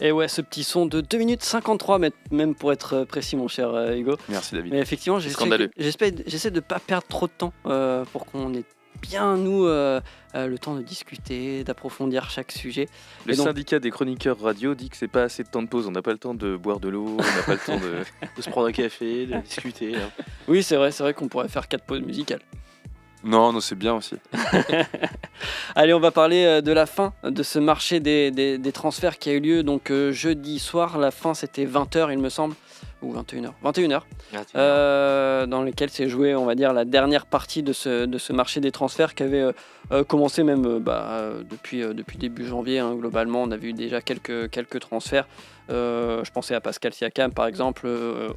Et ouais, ce petit son de 2 minutes 53, mais- même pour être précis, mon cher euh, Hugo. Merci David. Mais effectivement, j'essaie Scandaleux. j'espère- j'essaie de ne pas perdre trop de temps euh, pour qu'on ait bien, nous, euh, euh, le temps de discuter, d'approfondir chaque sujet. Le donc- syndicat des chroniqueurs radio dit que c'est pas assez de temps de pause. On n'a pas le temps de boire de l'eau, on n'a pas le temps de. De se prendre un café, de discuter. hein. Oui, c'est vrai, c'est vrai qu'on pourrait faire quatre pauses musicales. Non, non, c'est bien aussi. Allez, on va parler euh, de la fin de ce marché des, transferts qui a eu lieu donc euh, jeudi soir. La fin, c'était 20h, il me semble, ou 21h. 21h. euh, dans lequel s'est joué, on va dire, la dernière partie de ce, de ce marché des transferts qui avait euh, euh, commencé même bah, depuis, euh, depuis début janvier. hein. globalement, on a vu déjà quelques, quelques transferts. Je pensais à Pascal Siakam, par exemple,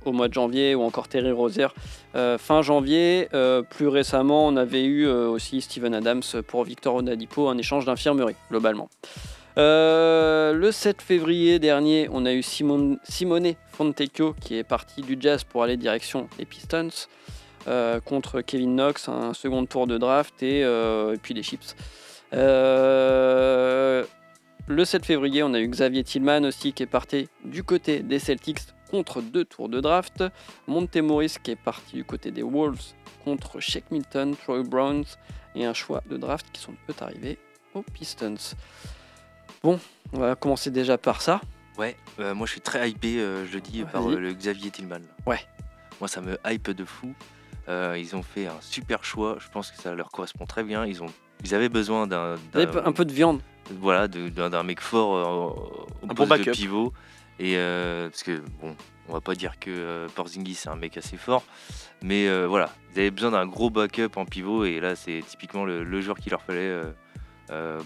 au mois de janvier, ou encore Terry Rozier fin janvier. Plus récemment, on avait eu aussi Steven Adams pour Victor Oladipo, un échange d'infirmerie, globalement. Euh, le 7 février dernier, on a eu Simon, Simone Fontecchio qui est parti du Jazz pour aller direction des Pistons euh, contre Kevin Knox, un second tour de draft et, euh, puis les Chips. Le 7 février, on a eu Xavier Tillman aussi qui est parti du côté des Celtics contre deux tours de draft. Monte Morris qui est parti du côté des Wolves contre Shake Milton, Troy Browns et un choix de draft qui sont peut arriver aux Pistons. Bon, on va commencer déjà par ça. Ouais, euh, moi je suis très hypé, euh, je le dis, par euh, le Xavier Tillman. Ouais. Moi ça me hype de fou. Euh, ils ont fait un super choix, je pense que ça leur correspond très bien. Ils, ont, ils avaient besoin d'un. Un peu de viande. voilà, de- d'un d'un mec fort euh, au Un bon poste de pivot. Et euh, parce que bon, on va pas dire que euh, Porzingis c'est un mec assez fort, mais euh, voilà, ils avaient besoin d'un gros backup en pivot et là c'est typiquement le, le joueur qu'il leur fallait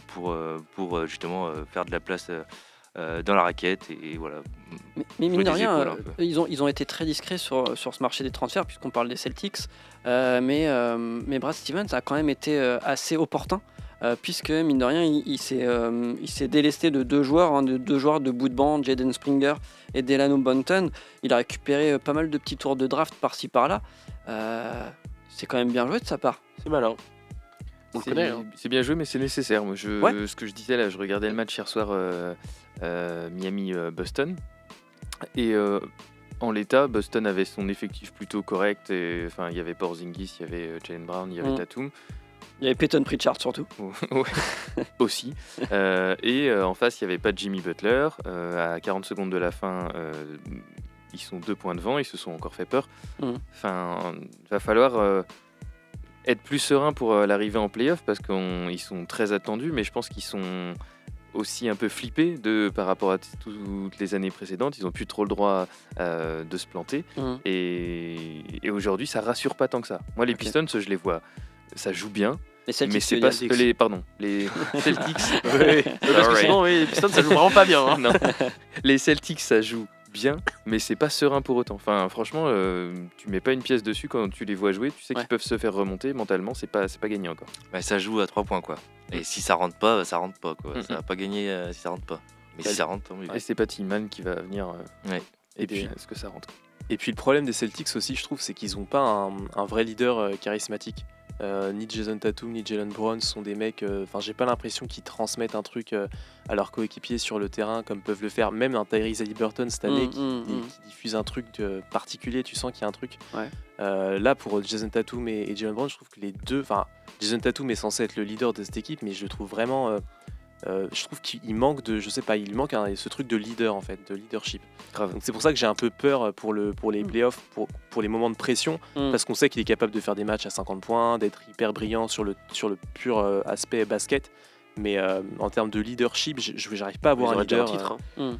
pour euh, pour euh, justement euh, faire de la place euh, euh, dans la raquette et, et voilà. Mais, mais mine de rien, épaules euh, ils, ont, ils ont été très discrets sur, sur ce marché des transferts, puisqu'on parle des Celtics. Euh, mais, euh, mais Brad Stevens a quand même été euh, assez opportun, euh, puisque mine de rien, il, il s'est euh, il s'est délesté de deux joueurs, hein, de deux joueurs de bout de banc, Jaden Springer et Delano Bunton. Il a récupéré euh, pas mal de petits tours de draft par-ci par-là. Euh, C'est quand même bien joué de sa part. C'est malin. C'est hein. c'est bien joué, mais c'est nécessaire. Moi, je, Ouais. Ce que je disais là, je regardais le match hier soir euh, euh, Miami-Boston. et euh, En l'état, Boston avait son effectif plutôt correct. Et, enfin, il y avait Porzingis, il y avait Jalen Brown, il y avait Mm. Tatum Il y avait Peyton Pritchard surtout. Aussi. Et en face, il n'y avait pas Jimmy Butler. À 40 secondes de la fin, ils sont deux points devant. Ils se sont encore fait peur. Mm. Enfin, va falloir être plus serein pour euh, l'arrivée en playoff parce qu'ils sont très attendus, mais je pense qu'ils sont aussi un peu flippés de, par rapport à toutes les années précédentes. Ils n'ont plus trop le droit euh, de se planter. Mm. Et, et aujourd'hui, ça rassure pas tant que ça. Moi, les. Pistons, je les vois, ça joue bien. Les mais c'est pas ce que les pardon les Celtics. Oui, parce que sinon, oui, les Pistons, ça joue vraiment pas bien. hein. Non. les Celtics ça joue bien, mais c'est pas serein pour autant. Enfin franchement, euh, tu mets pas une pièce dessus quand tu les vois jouer, tu sais Ouais. qu'ils peuvent se faire remonter mentalement, c'est pas c'est pas gagné encore. Bah, ça joue à 3 points quoi. Et si ça rentre pas, bah, ça rentre pas quoi. Ça va pas gagner euh, si ça rentre pas. Mais si ça rentre, tant mieux. Et c'est pas Tillman qui va venir euh, Ouais. aider puis- à ce que ça rentre. Et puis le problème des Celtics aussi, je trouve, c'est qu'ils n'ont pas un, un vrai leader euh, charismatique. Euh, ni Jason Tatum ni Jalen Brown sont des mecs. euh, Enfin, j'ai pas l'impression qu'ils transmettent un truc euh, à leurs coéquipiers sur le terrain comme peuvent le faire même un Tyrese Haliburton cette année Mm, qui, mm, qui- mm. qui diffuse un truc de particulier. Tu sens qu'il y a un truc. Ouais. Là, pour Jason Tatum et, et Jalen Brown, je trouve que les deux. Enfin, Jason Tatum est censé être le leader de cette équipe, mais je le trouve vraiment. Euh, je trouve qu'il manque de, je sais pas, il manque un- ce truc de leader en fait, de leadership. Grave. Donc c'est pour ça que j'ai un peu peur pour, le, pour les Mm. playoffs, pour, pour les moments de pression, Mm. parce qu'on sait qu'il est capable de faire des matchs à 50 points, d'être hyper brillant sur le, sur le pur euh, aspect basket. Mais euh, en termes de leadership, je j'arrive pas à avoir un leader. un titre. euh, hein.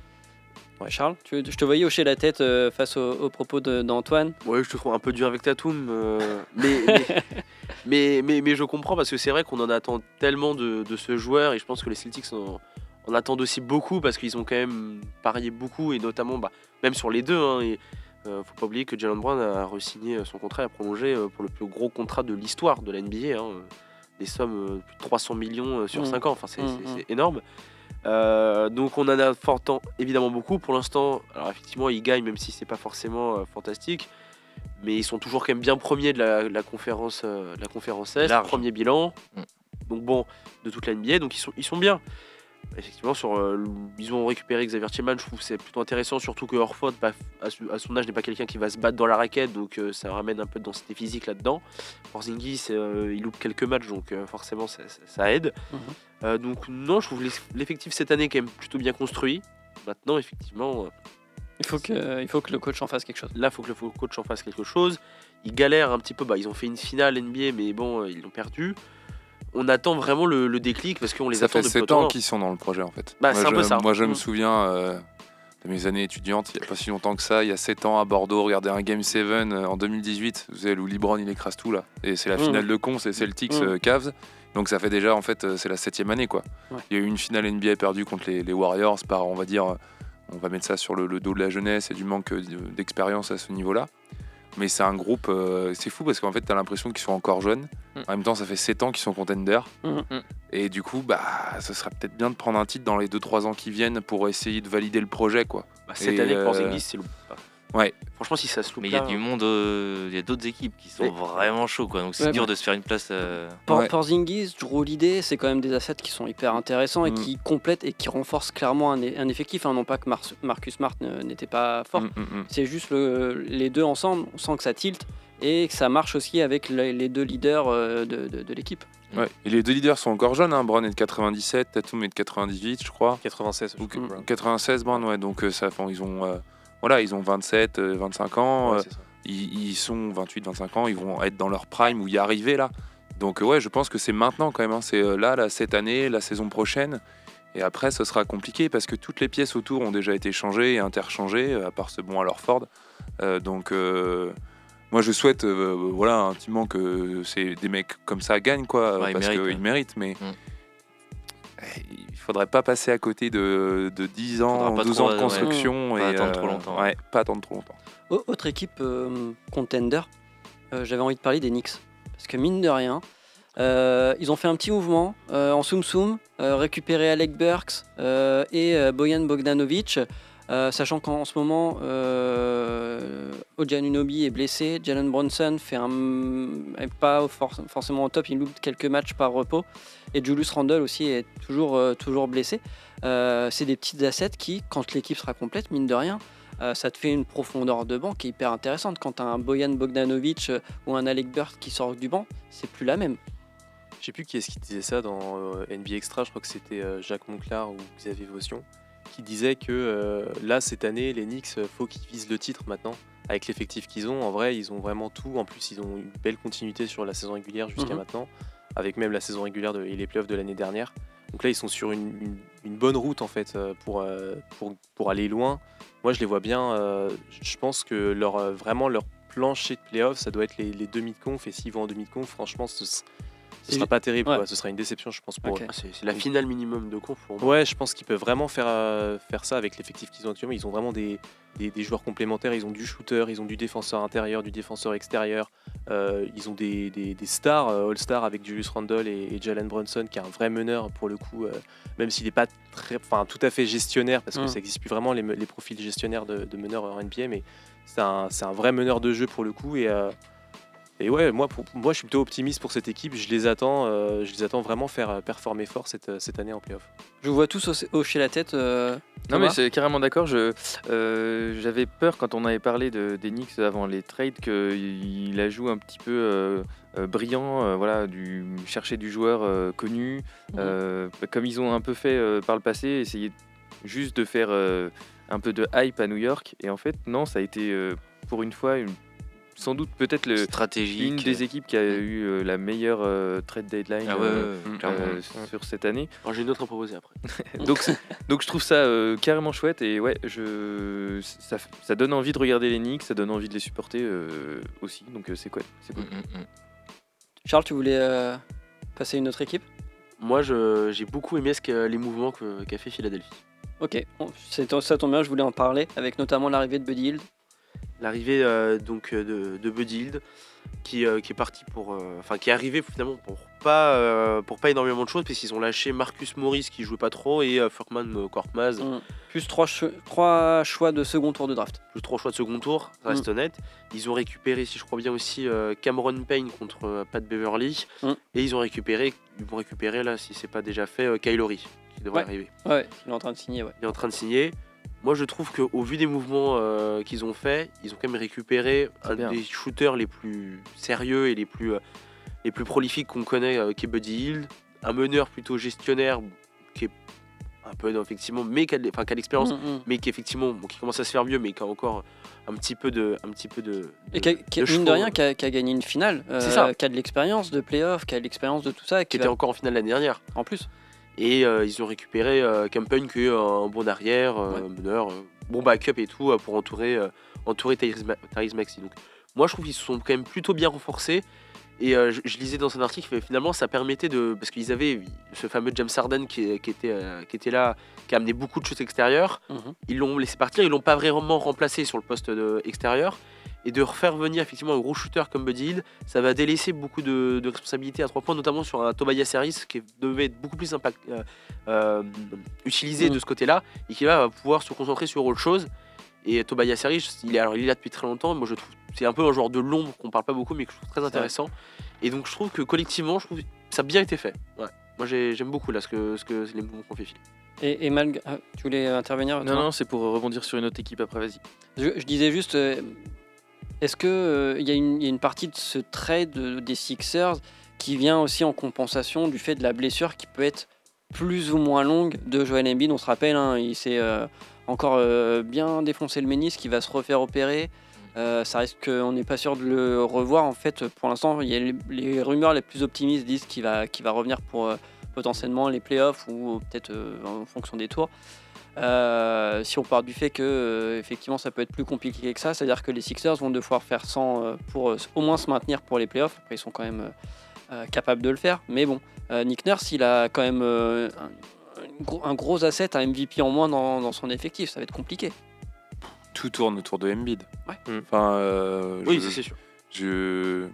Ouais. Charles, tu- je te voyais hocher la tête euh, face aux, propos d'Antoine. Ouais, je te trouve un peu dur avec Tatum, euh, mais, mais, mais, mais, mais je comprends parce que c'est vrai qu'on en attend tellement de, de ce joueur et je pense que les Celtics en, en attendent aussi beaucoup parce qu'ils ont quand même parié beaucoup et notamment bah, même sur les deux. Hein, et, euh, faut pas oublier que Jalen Brown a re-signé son contrat et a prolongé euh, pour le plus gros contrat de l'histoire de la NBA. hein, euh, des sommes euh, plus de 300 millions euh, sur Mm. 5 ans, enfin c'est Mm, c'est- mm. c'est énorme. Euh, donc on en a fortant évidemment beaucoup. Pour l'instant, alors effectivement, ils gagnent même si c'est pas forcément euh, fantastique, mais ils sont toujours quand même bien premiers de la, la conférence, euh, de la conférence Est, Large. premier bilan. Mm. Donc bon, de toute la NBA, donc ils sont, ils sont bien. Effectivement, sur, euh, ils ont récupéré Xavier Tillman, je trouve que c'est plutôt intéressant, surtout que Horford, bah, à, son âge, n'est pas quelqu'un qui va se battre dans la raquette, donc euh, ça ramène un peu de densité physique là-dedans. Porzingis, euh, il loupe quelques matchs, donc forcément ça, ça- ça aide. Mhm. Donc non, je trouve l'eff- l'effectif cette année quand même plutôt bien construit. Maintenant, effectivement, Il faut, que, il faut que le coach en fasse quelque chose. là, il faut que le coach en fasse quelque chose. Ils galèrent un petit peu, bah, ils ont fait une finale NBA, mais bon, ils l'ont perdu. On attend vraiment le, le déclic parce qu'on les ça attend fait depuis 7 autant. ans qu'ils sont dans le projet en fait. Bah, moi, c'est un peu ça. Moi je me Mm. souviens euh, de mes années étudiantes, il n'y a pas si longtemps que ça, il y a 7 ans à Bordeaux, regarder un Game 7 euh, en 2018, vous savez, où LeBron il écrase tout là. Et c'est la Mm. finale de con, c'est Celtics Mm. euh, Cavs. Donc ça fait déjà en fait, c'est la septième année quoi. Ouais. Il y a eu une finale NBA perdue contre les, les Warriors par, on va dire, on va mettre ça sur le, le dos de la jeunesse et du manque d'expérience à ce niveau-là. Mais c'est un groupe, euh, c'est fou parce qu'en fait, tu as l'impression qu'ils sont encore jeunes. Mm. En même temps, ça fait 7 ans qu'ils sont contenders. Mm. Mm. Et du coup, bah, ça serait peut-être bien de prendre un titre dans les 2-3 ans qui viennent pour essayer de valider le projet. quoi. Bah, cette Et, année, euh, Porzingis, c'est loup. Ouais. Franchement, si ça se loupe Mais il y a là, du monde, euh, il y a d'autres équipes qui sont Mais- vraiment chauds quoi. Donc c'est Ouais, dur bah. de se faire une place. euh, Por- Ouais. Porzingis, Drew c'est quand même des assets qui sont hyper intéressants et Mm. qui complètent et qui renforcent clairement un, un effectif. hein. Non pas que Mar- Marcus Smart n'était pas fort, Mm, mm, mm. c'est juste le- les deux ensemble. On sent que ça tilte et que ça marche aussi avec le- les deux leaders euh, de, de- de l'équipe. Ouais. Et les deux leaders sont encore jeunes. Hein. Brown est de 97, Tatum est de 98, je crois. 96. Ou je crois. 96, Brown, ouais. Donc euh, ça, enfin, ils ont, euh, voilà, ils ont 27, euh, 25 ans. Ouais, euh, c'est ça. ils, ils sont 28, 25 ans. Ils vont être dans leur prime ou y arriver là. Donc euh, ouais, je pense que c'est maintenant quand même. hein. C'est euh, là, là, cette année, la saison prochaine. Et après, ce sera compliqué parce que toutes les pièces autour ont déjà été changées et interchangées, euh, à part ce bon alors Ford. Euh, donc, euh, moi, je souhaite, euh, voilà, intimement que c'est des mecs comme ça gagnent, quoi, Ouais, parce méritent, qu'ils ouais. méritent. Mais Mm. Il faudrait pas passer à côté de, de 10 ans, Faudra pas 12 trop, ans de ouais, construction Pas et attendre euh, trop longtemps. Ouais, pas attendre trop longtemps. Au- Autre équipe euh, contender, euh, j'avais envie de parler des Knicks. Parce que mine de rien, euh, ils ont fait un petit mouvement euh, en Soum Soum, euh, récupéré Alec Burks euh, et euh, Bojan Bogdanovic. Euh, sachant qu'en ce moment, euh, Ojan Unobi est blessé, Jalen Bronson fait un, pas for- forcément au top, il loupe quelques matchs par repos, et Julius Randle aussi est toujours, euh, toujours blessé. Euh, c'est des petites assets qui, quand l'équipe sera complète, mine de rien, ça te fait une profondeur de banc qui est hyper intéressante. Quand tu as un Boyan Bogdanovic ou un Alec Burst qui sort du banc, c'est plus la même. Je sais plus qui est-ce qui disait ça dans NBA Extra, je crois que c'était Jacques Monclar ou Xavier Vaution, qui disait que euh, là, cette année, les Knicks, euh, faut qu'ils visent le titre maintenant. Avec l'effectif qu'ils ont, en vrai, ils ont vraiment tout. En plus, ils ont une belle continuité sur la saison régulière jusqu'à Mhm. maintenant, avec même la saison régulière de- et les playoffs de l'année dernière. Donc là, ils sont sur une, une- une bonne route en fait euh, pour, pour, pour aller loin. Moi, je les vois bien. euh, je pense que leur, vraiment leur plancher de playoffs, ça doit être les, les demi de conf. Et s'ils vont en demi de conf, franchement, ce, ce sera pas terrible. ouais. quoi. Ce sera une déception, je pense, pour Ok. eux. Ah, C'est c'est la finale minimum de conf pour moi. Ouais, je pense qu'ils peuvent vraiment faire, euh, faire ça avec l'effectif qu'ils ont actuellement. Ils ont vraiment des, des, des joueurs complémentaires. Ils ont du shooter, ils ont du défenseur intérieur, du défenseur extérieur. Euh, ils ont des, des- des stars, euh, All-Star avec Julius Randle et, et Jalen Brunson, qui est un vrai meneur pour le coup, euh, même s'il n'est pas très, enfin, tout à fait gestionnaire, parce que Mm. ça n'existe plus vraiment les, les profils gestionnaires de, de meneurs en NBA, mais c'est un, c'est un vrai meneur de jeu pour le coup. Et, euh, et ouais, moi, pour- moi, je suis plutôt optimiste pour cette équipe. Je les attends, euh, je les attends vraiment faire euh, performer fort cette, cette année en playoff. Je vous vois tous hocher la tête. euh, Non mais c'est carrément d'accord. Euh, j'avais peur quand on avait parlé de des Knicks avant les trades qu'il il ajoute un petit peu euh, euh, brillant, euh, voilà, du chercher du joueur euh, connu, Mhm. euh, comme ils ont un peu fait euh, par le passé, essayer juste de faire euh, un peu de hype à New York. Et en fait non, ça a été euh, pour une fois une- sans doute peut-être le stratégique. une des équipes qui a eu euh, la meilleure euh, trade deadline Ah ouais, euh, Mm. sur cette année. Alors, J'ai une autre à proposer après. donc, je trouve ça euh, carrément chouette et ouais, je, ça, ça donne envie de regarder les Knicks, ça donne envie de les supporter euh, aussi, donc euh, c'est cool. Mm, mm, mm. Charles, tu voulais euh, passer à une autre équipe? Moi, je- j'ai beaucoup aimé ce que, les mouvements que- qu'a fait Philadelphie. Ok, bon, c'est- ça tombe bien, je voulais en parler, avec notamment l'arrivée de Buddy Hield. L'arrivée euh, donc euh, de, de Buddy Hield, qui, euh, qui est parti pour, euh, enfin qui est arrivé finalement pour pas pour pas énormément de choses, puisqu'ils ont lâché Marcus Morris qui jouait pas trop et euh, Korkmaz, Mm. Plus trois, choix de second tour de draft. plus trois choix de second tour, ça reste honnête. Ils ont récupéré, si je crois bien aussi, Cameron Payne contre Pat Beverly, Mm. et ils ont récupéré, ils vont récupérer là si c'est pas déjà fait, Kylori qui devrait Ouais. arriver. Ouais, il est en train de signer, ouais. il est en train de signer. Moi, je trouve qu'au vu des mouvements euh, qu'ils ont fait, ils ont quand même récupéré un bien. des shooters les plus sérieux et les plus, euh, les plus prolifiques qu'on connaît, euh, qui est Buddy Hield. Un meneur plutôt gestionnaire, qui est un peu, non, effectivement, mais qui a, de- l'expérience, Mm, mm. mais qui, effectivement, bon, qui commence à se faire mieux, mais qui a encore un petit peu de. Un petit peu de, Et qui a, qui a- de mine de chevaux, rien, qui a, qui a gagné une finale, C'est ça. qui a de l'expérience de playoff, qui a de l'expérience de tout ça, et qui qui était encore en finale l'année dernière. en plus. Et euh, ils ont récupéré euh, Campaign, qui est un bon arrière, euh, Ouais. meneur, euh, bon backup et tout, euh, pour entourer, euh, entourer Tyrese Ma- Tyrese Maxey. Donc, moi, je trouve qu'ils se sont quand même plutôt bien renforcés. Et euh, je, je lisais dans un article que finalement, ça permettait de. Parce qu'ils avaient ce fameux James Harden qui, qui était, euh, qui était là, qui a amené beaucoup de choses extérieures. Mhm. Ils l'ont laissé partir, ils l'ont pas vraiment remplacé sur le poste de- extérieur. Et de refaire venir effectivement un gros shooter comme Buddy Hield, ça va délaisser beaucoup de, de responsabilités à trois points, notamment sur un Tobias Harris qui devait être beaucoup plus impact, euh, euh, utilisé Mm. de ce côté-là et qui là va pouvoir se concentrer sur autre chose. Et Tobias Harris, il est, alors, il est là depuis très longtemps. Moi, je trouve c'est un peu un joueur de l'ombre qu'on parle pas beaucoup, mais que je trouve très intéressant. Et donc, je trouve que collectivement, je trouve que ça a bien été fait. Ouais. Moi, j'ai- j'aime beaucoup là ce que, ce que les mouvements qu'on fait filer. Et, et malgré. ah, tu voulais intervenir Non, non, c'est pour rebondir sur une autre équipe après, vas-y. Je, je disais juste, euh, est-ce que euh, il y, a une- il y a une partie de ce trade de- des Sixers qui vient aussi en compensation du fait de la blessure qui peut être plus ou moins longue de Joel Embiid On se rappelle, hein, il s'est euh, encore euh, bien défoncé le ménisque, il va se refaire opérer. Euh, ça risque qu'on n'est pas sûr de le revoir. En fait, pour l'instant, les, les rumeurs les plus optimistes disent qu'il va, revenir pour euh, potentiellement les playoffs ou peut-être en fonction des tours. Si on part du fait que effectivement ça peut être plus compliqué que ça, c'est-à-dire que les Sixers vont devoir faire 100 euh, pour au moins se maintenir pour les playoffs. Après ils sont quand même capables de le faire, mais bon, Nick Nurse il a quand même un, gros, asset, un MVP en moins dans, dans son effectif, ça va être compliqué. Tout tourne autour de Embiid. Ouais. Mm. Enfin, euh, Oui, c'est sûr. je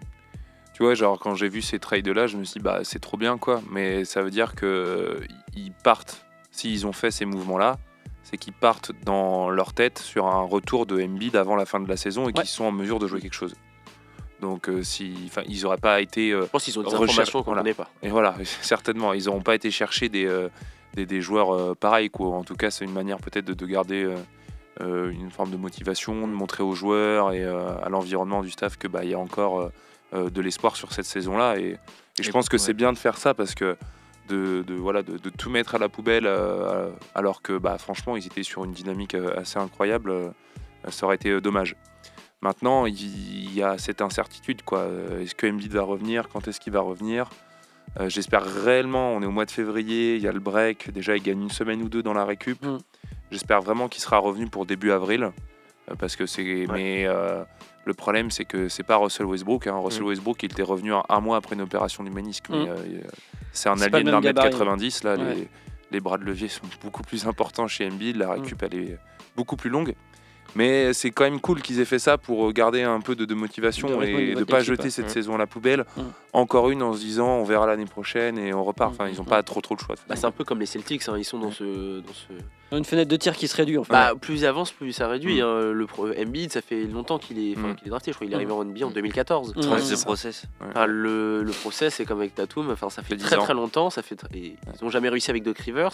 tu vois genre quand j'ai vu ces trades là je me suis dit bah c'est trop bien quoi mais ça veut dire que euh, ils partent s'ils ont fait ces mouvements là c'est qu'ils partent dans leur tête sur un retour de Embiid avant la fin de la saison et Ouais. qu'ils sont en mesure de jouer quelque chose donc euh, si ils auraient pas été euh, Je pense qu'ils ont des informations qu'on voilà. connaît pas. et voilà certainement ils n'auront pas été chercher des, euh, des, des joueurs euh, pareils quoi en tout cas c'est une manière peut-être de, de garder euh, euh, une forme de motivation, de montrer aux joueurs et à l'environnement du staff que bah il y a encore de l'espoir sur cette saison-là. Et, et je Et pense que ouais. c'est bien de faire ça parce que de, de- voilà de, de tout mettre à la poubelle euh, alors que bah franchement ils étaient sur une dynamique assez incroyable, euh, ça aurait été dommage. Maintenant, il y a cette incertitude. quoi. Est-ce que Embiid va revenir? Quand est-ce qu'il va revenir? Euh, J'espère réellement, on est au mois de février, il y a le break, déjà il gagne une semaine ou deux dans la récup. Mm. J'espère vraiment qu'il sera revenu pour début avril. euh, Parce que c'est. Mais euh, le problème, c'est que c'est pas Russell Westbrook. hein. Russell Mm. Westbrook, il était revenu un, un mois après une opération du ménisque. Mm. c'est un d'un même mètre gabarit. 90. Là, Ouais. les, les bras de levier sont beaucoup plus importants chez Embiid. La récup, elle est beaucoup plus longue. Mais c'est quand même cool qu'ils aient fait ça pour garder un peu de, de motivation De et de de pas jeter cette Mm. saison à la poubelle. Mm. Encore une en se disant on verra l'année prochaine et on repart. Mm. Enfin, ils n'ont pas trop trop le choix. Bah, c'est un peu comme les Celtics, hein, ils sont dans ce, dans ce... Une fenêtre de tir qui se réduit en fait. Bah, plus ils avancent, plus ça réduit. Mm. hein. Le pro... Embiid, ça fait longtemps qu'il est, qu'il est drafté. Je crois qu'il est arrivé en NBA en 2014. Mm. Trans c'est de ça. process. Enfin, le, le process, c'est comme avec Tatum. Enfin, ça fait très 10 ans. très longtemps. Ça fait tr- et Ils n'ont jamais réussi avec Doc Rivers.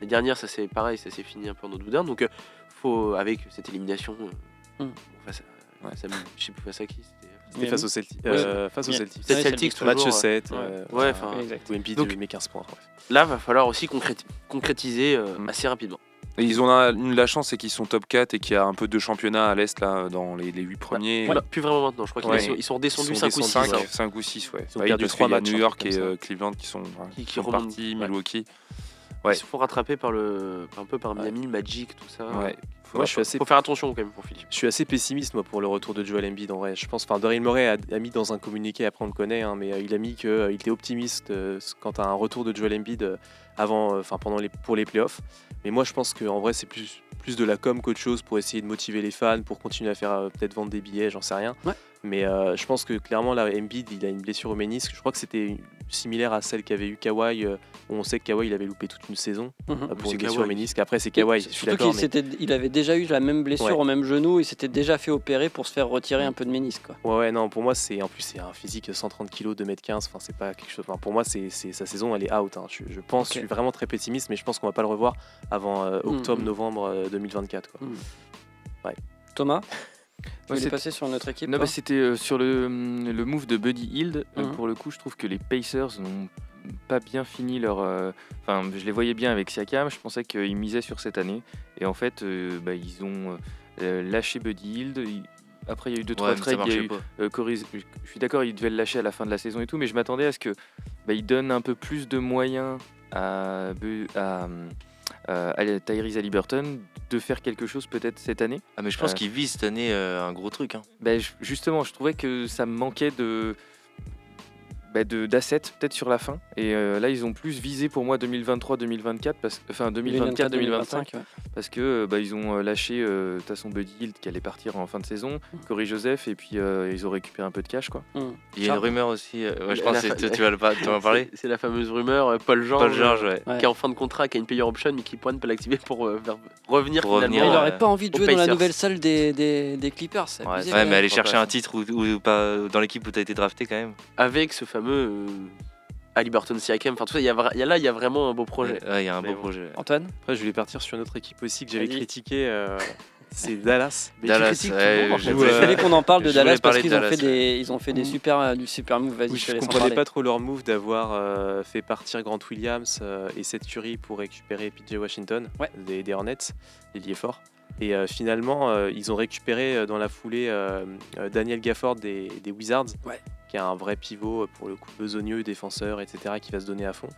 La dernière, ça c'est pareil, ça s'est fini un peu en eau de boudin. Donc, euh, faut avec cette élimination, euh, Mm. bon, face à, Ouais. ça je sais plus face à qui. C'était C'était Mais face aux Celtics. Oui. euh, face aux. Celtics. Ouais, Celtics Celtics, Match toujours, 7. ouais. euh, Ouais, euh, enfin, Embiid Donc- met 15 points. bref. Là, va falloir aussi concréti- concrétiser euh, Mm. assez rapidement. Et ils ont la, la chance, c'est qu'ils sont top 4 et qu'il y a un peu de championnat à l'est là dans les, les 8 premiers. Voilà, plus vraiment maintenant. Je crois qu'ils Ouais. sont, ils sont redescendus Ils sont 5 ou 6. descendus, 5, ouais. 5 ou 6, ouais. Ils ont Ouais, perdu parce trois qu'il y a matchs, New York et euh, Cleveland qui sont, enfin, Qui- qui qui sont remontent. partis. Milwaukee. Ouais. Ils se font rattraper par le, un peu par Miami, Magic, tout ça. Ouais. Moi, je suis assez Faut faire attention quand même pour Philippe. Je suis assez pessimiste moi pour le retour de Joel Embiid en vrai. Je pense, enfin, Daryl Morey a, a mis dans un communiqué, après on le connaît, hein, mais euh, il a mis qu'il était optimiste euh, quant à un retour de Joel Embiid euh, avant, euh, enfin pendant les pour les playoffs. Mais moi je pense qu'en vrai c'est plus plus de la com qu'autre chose pour essayer de motiver les fans, pour continuer à faire euh, peut-être vendre des billets, j'en sais rien. Ouais. Mais euh, je pense que clairement là Embiid il a une blessure au ménisque. Je crois que c'était similaire à celle qu'avait eu Kawhi. euh, où on sait que Kawhi il avait loupé toute une saison Mhm. pour c'est une blessure Kawhi. au ménisque. Après c'est Kawhi, je suis Surtout qu'il mais- s'était- il avait déjà eu la même blessure Ouais. au même genou, il s'était déjà fait opérer pour se faire retirer un peu de ménisque. Quoi. Ouais, ouais, non, pour moi, c'est en plus, c'est un physique 130 kg, 2m15. Enfin, c'est pas quelque chose. Enfin, pour moi, c'est sa saison, elle est out. hein. Je, je pense, je suis vraiment très pessimiste, mais je pense qu'on va pas le revoir avant euh, Mm, octobre, mm. novembre 2024. Quoi. Thomas Tu Ouais, voulais c'est- passer sur notre équipe Non, bah, c'était euh, sur le, hum, le move de Buddy Hield. Euh, Mhm. Pour le coup, je trouve que les Pacers n'ont pas bien fini leur. euh, Enfin, je les voyais bien avec Siakam. Je pensais qu'ils misaient sur cette année. Et en fait, euh, bah, ils ont euh, lâché Buddy Hield. Après, il y a eu deux, trois Ouais, trades. Il y a marchait eu pas. euh, Corey- je suis d'accord, il devait le lâcher à la fin de la saison et tout, mais je m'attendais à ce que bah, il donne un peu plus de moyens à, à, euh, Tyrese Haliburton de faire quelque chose peut-être cette année. Ah, mais je pense Euh, qu'il vise cette année euh, un gros truc. Hein. Ben, ju- justement, je trouvais que ça me manquait de bah, de- d'assets peut-être sur la fin. Et euh, là, ils ont plus visé pour moi 2023-2024, parce, enfin 2024-2025, ouais. parce que euh, bah, ils ont euh, lâché euh, façon Buddy Hield qui allait partir en fin de saison, Corey Joseph, et puis euh, ils ont récupéré un peu de cash quoi. Mm. Il y a une rumeur aussi. euh, ouais, je pense que fa- tu, vas le pas- tu vas en parler C'est c'est la fameuse rumeur, Paul George, Paul George, ouais. Ouais. qui est en fin de contrat, qui a une player option, mais qui pourrait ne pas l'activer pour euh, revenir Pour finalement. revenir, il Ouais. aurait pas envie de jouer dans la nouvelle salle des, des, des Clippers. Ouais, mais aller chercher un titre ou, ou pas dans l'équipe où tu as été drafté quand même. Avec ce fameux euh, Haliburton Siakam, enfin tout ça, il y a, vra- il y a là, il y a vraiment un beau projet. Ouais, il y a un Mais beau bon. projet. Antoine Après, je voulais partir sur une autre équipe aussi que j'avais critiqué. euh, c'est Dallas. Mais Dallas, tu ouais, tout je voulez qu'on en parle de voulais Dallas parce qu'ils ont, fait des, ils ont fait des super, euh, du super move. Vas-y, Oui, je je comprenais parler. pas trop leur move d'avoir euh, fait partir Grant Williams euh, et Seth Curry pour récupérer PJ Washington Ouais. des, des Hornets, l'ailier fort. Et euh, finalement, euh, ils ont récupéré euh, dans la foulée euh, euh, Daniel Gafford des, des Wizards, Ouais. Qui est un vrai pivot euh, pour le coup besogneux, défenseur, etc., qui va se donner à fond.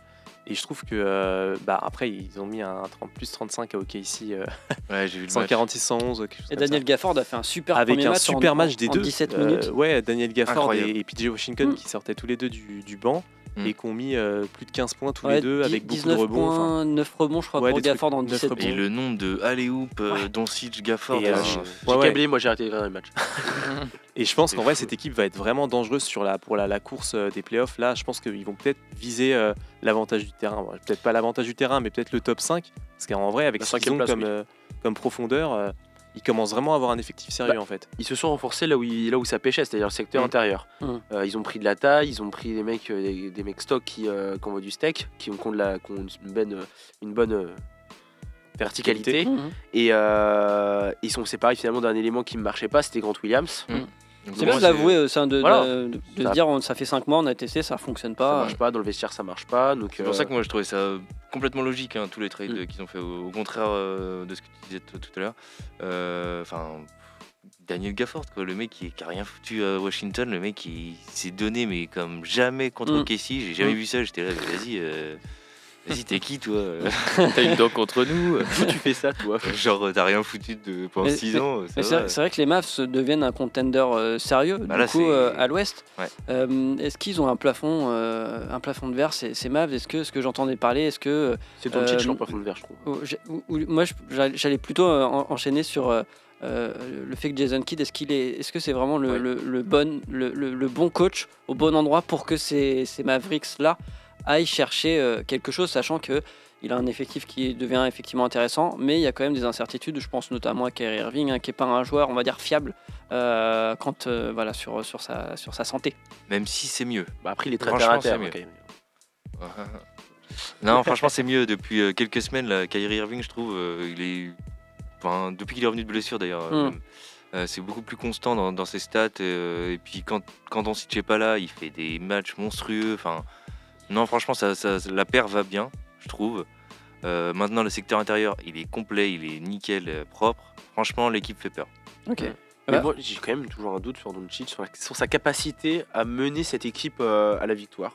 Et je trouve que, euh, bah, après, ils ont mis un 30, plus 35 à OKC, euh, Ouais, j'ai vu le match. 146-111, quelque chose Et comme ça. Daniel Gafford a fait un super avec premier un match super en, match des en deux. 17 Euh, minutes. ouais, Daniel Gafford Incroyable. et, et PJ Washington Mm. qui sortaient tous les deux du, du banc Mm. et qui ont mis euh, plus de 15 points tous Ouais, les deux dix- avec beaucoup de 19 rebonds. enfin, points, 9 rebonds, je crois, Ouais, pour Gafford en 9 17 rebonds. Et le nombre de alley-oop, euh, Ouais. Doncic, Gafford. Euh, enfin, J'ai câblé, moi j'ai arrêté de regarder le match. Et je pense qu'en vrai, cette équipe va être vraiment dangereuse sur la, pour la, la course euh, des playoffs. Là, je pense qu'ils vont peut-être viser euh, l'avantage du terrain. Bon, peut-être pas l'avantage du terrain, mais peut-être le top 5. Parce qu'en vrai, avec ce qu'ils comme, oui. euh, comme profondeur, euh, ils commencent vraiment à avoir un effectif sérieux en fait. Ils se sont renforcés là où, ils- là où ça pêchait, c'est-à-dire le secteur Mm. intérieur. Mm. Euh, ils ont pris de la taille, ils ont pris des mecs, euh, des, des mecs stock qui, euh, qui envoient du steak, qui ont, qui ont de la, qui ont une bonne, une bonne, euh, verticalité. Mhm. Et euh, ils sont séparés finalement d'un élément qui ne marchait pas, c'était Grant Williams. C'est bien de l'avouer au sein de, Voilà. de, de- de Ça- se dire on- ça fait 5 mois, on a testé, ça fonctionne Ça pas. marche pas, dans le vestiaire ça marche pas. Donc, C'est pour euh, ça que moi je trouvais ça complètement logique, hein, tous les trades Mm. euh, qu'ils ont fait, au, au contraire euh, de ce que tu disais tout à l'heure. Euh, Enfin, Daniel Gafford, quoi, le mec qui, qui a rien foutu à Washington, le mec qui s'est donné, mais comme jamais contre Mm. Casey, j'ai jamais Mm. vu ça. J'étais là, mais vas-y, euh, vas-y, t'es qui toi euh, T'as une dent contre nous tu fais ça, toi Genre, t'as rien foutu de, pendant Mais- 6 ans. Mais c'est vrai, que les Mavs deviennent un contender euh, sérieux Bah du là, coup euh, à l'Ouest. Ouais. Euh, est-ce qu'ils ont un plafond, euh, un plafond de verre ces, ces Mavs Est-ce que ce que j'entendais parler, est-ce que C'est ton Euh, titre, leur plafond de verre, je trouve. ou- ou- moi j'allais plutôt euh, en- enchaîner sur euh, euh, le fait que Jason Kidd est-ce qu'il est, est-ce que c'est vraiment le, Ouais. le- le bon, le, le- le bon coach au bon endroit pour que ces, ces Mavericks là aillent chercher euh, quelque chose, sachant que il a un effectif qui devient effectivement intéressant, mais il y a quand même des incertitudes. Je pense notamment à Kyrie Irving, hein, qui n'est pas un joueur, on va dire, fiable euh, quand, euh, voilà, sur, sur, sa, sur sa santé. Même si c'est mieux. Bah, après, il est très Franchement, terre à terre. non, franchement, c'est mieux. Depuis euh, quelques semaines, là, Kyrie Irving, je trouve, euh, il est. Enfin, depuis qu'il est revenu de blessure, d'ailleurs, euh, Mm. euh, c'est beaucoup plus constant dans, dans ses stats. euh, et puis, quand, quand on n'est pas là, il fait des matchs monstrueux. Enfin, non, franchement, ça, ça- la paire va bien, je trouve. Euh, maintenant, le secteur intérieur, il est complet, il est nickel, euh, propre. Franchement, l'équipe fait peur. Ok. Mais Ouais. moi, j'ai quand même toujours un doute sur Doncic, sur, sur sa capacité à mener cette équipe euh, à la victoire.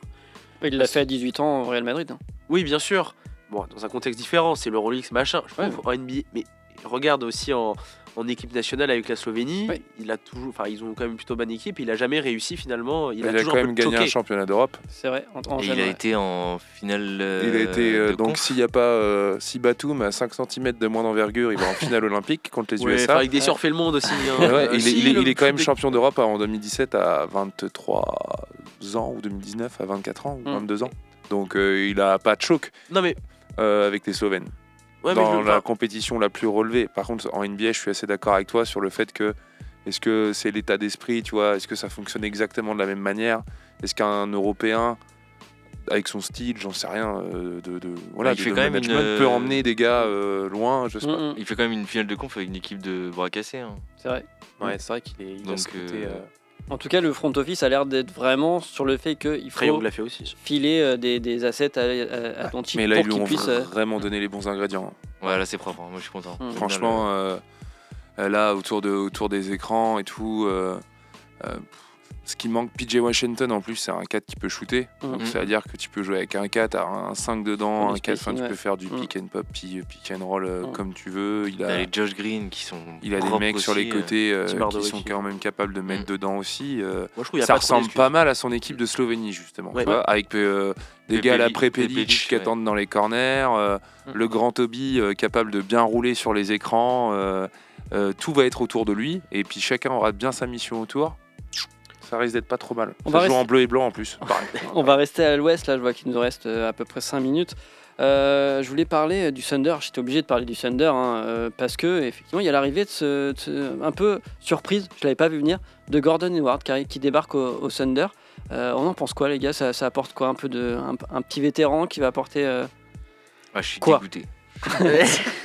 Il l'a fait à 18 ans au Real Madrid. hein. Oui, bien sûr. Bon, dans un contexte différent, c'est le Rolex machin. Je trouve en NBA, mais regarde aussi en, en équipe nationale avec la Slovénie. Oui. Il a toujours, enfin, ils ont quand même une plutôt bonne équipe. Il a jamais réussi finalement. Il, Il, a, a, toujours quand un même gagné choqué. un championnat d'Europe. C'est vrai. En, en Et jeune, il a été en finale. euh, il a été euh, donc s'il n'y a pas euh, si Batum à 5 cm de moins d'envergure, il va en finale olympique contre les Ouais, USA. avec des surfaits le monde aussi. hein. Ouais, Euh, il, est, si, il est- le il est quand même champion d'Europe en 2017 à 23 ans ou 2019 à 24 ans ou Mm. 22 ans. Donc euh, il a pas de choc Non mais, euh, avec les Slovènes ouais, dans la compétition la plus relevée. Par contre, en NBA, je suis assez d'accord avec toi sur le fait que est-ce que c'est l'état d'esprit, tu vois, est-ce que ça fonctionne exactement de la même manière? Est-ce qu'un Européen avec son style, j'en sais rien, euh, de, de- voilà, il de- fait de quand même une, peut euh, emmener des gars euh, loin, je sais pas. Mm, mm. Il fait quand même une finale de conf avec une équipe de bras cassés. hein. C'est vrai. Ouais, c'est vrai qu'il est. il a Donc, ce côté, euh, euh, En tout cas, le front office a l'air d'être vraiment sur le fait qu'il faut l'a fait aussi. filer euh, des, des assets à, à, à Mais là, pour ils lui ont puisse. euh, vraiment donné les bons ingrédients. Ouais, là c'est propre, hein. moi je suis content. Mm. Franchement, euh, euh, là, autour, de, autour des écrans et tout, euh, euh, ce qui manque, PJ Washington en plus, c'est un 4 qui peut shooter. Donc, Mhm. c'est-à-dire que tu peux jouer avec un 4, un 5 dedans, un du 4, enfin, tu peux faire du pick and pop, pi- pick and roll euh, Mhm. comme tu veux. Il a les Josh Green qui sont. il a des mecs sur les euh. côtés euh, qui sont quand même capables de mettre Mhm. dedans aussi. euh, Moi, je trouve qu'il y a ça pas ressemble pas mal à son équipe de Slovénie, justement. Ouais. tu vois, avec euh, des gars à la Prepelic- qui ouais. attendent dans les corners, euh, Mm. le grand Toby euh, capable de bien rouler sur les écrans. euh, euh, tout va être autour de lui, et puis chacun aura bien sa mission autour. Ça risque d'être pas trop mal. On ça va joue en rester- bleu et blanc en plus. On va rester à l'ouest, là je vois qu'il nous reste euh, à peu près 5 minutes. Euh, je voulais parler euh, du Thunder, j'étais obligé de parler du Thunder hein, parce que effectivement il y a l'arrivée de ce, de ce- un peu surprise, je l'avais pas vu venir, de Gordon Hayward qui, qui débarque au, au Thunder. Euh, on en pense quoi les gars? Ça, ça apporte quoi? Un peu de un, un petit vétéran qui va apporter euh, Ah, je suis Quoi? dégoûté.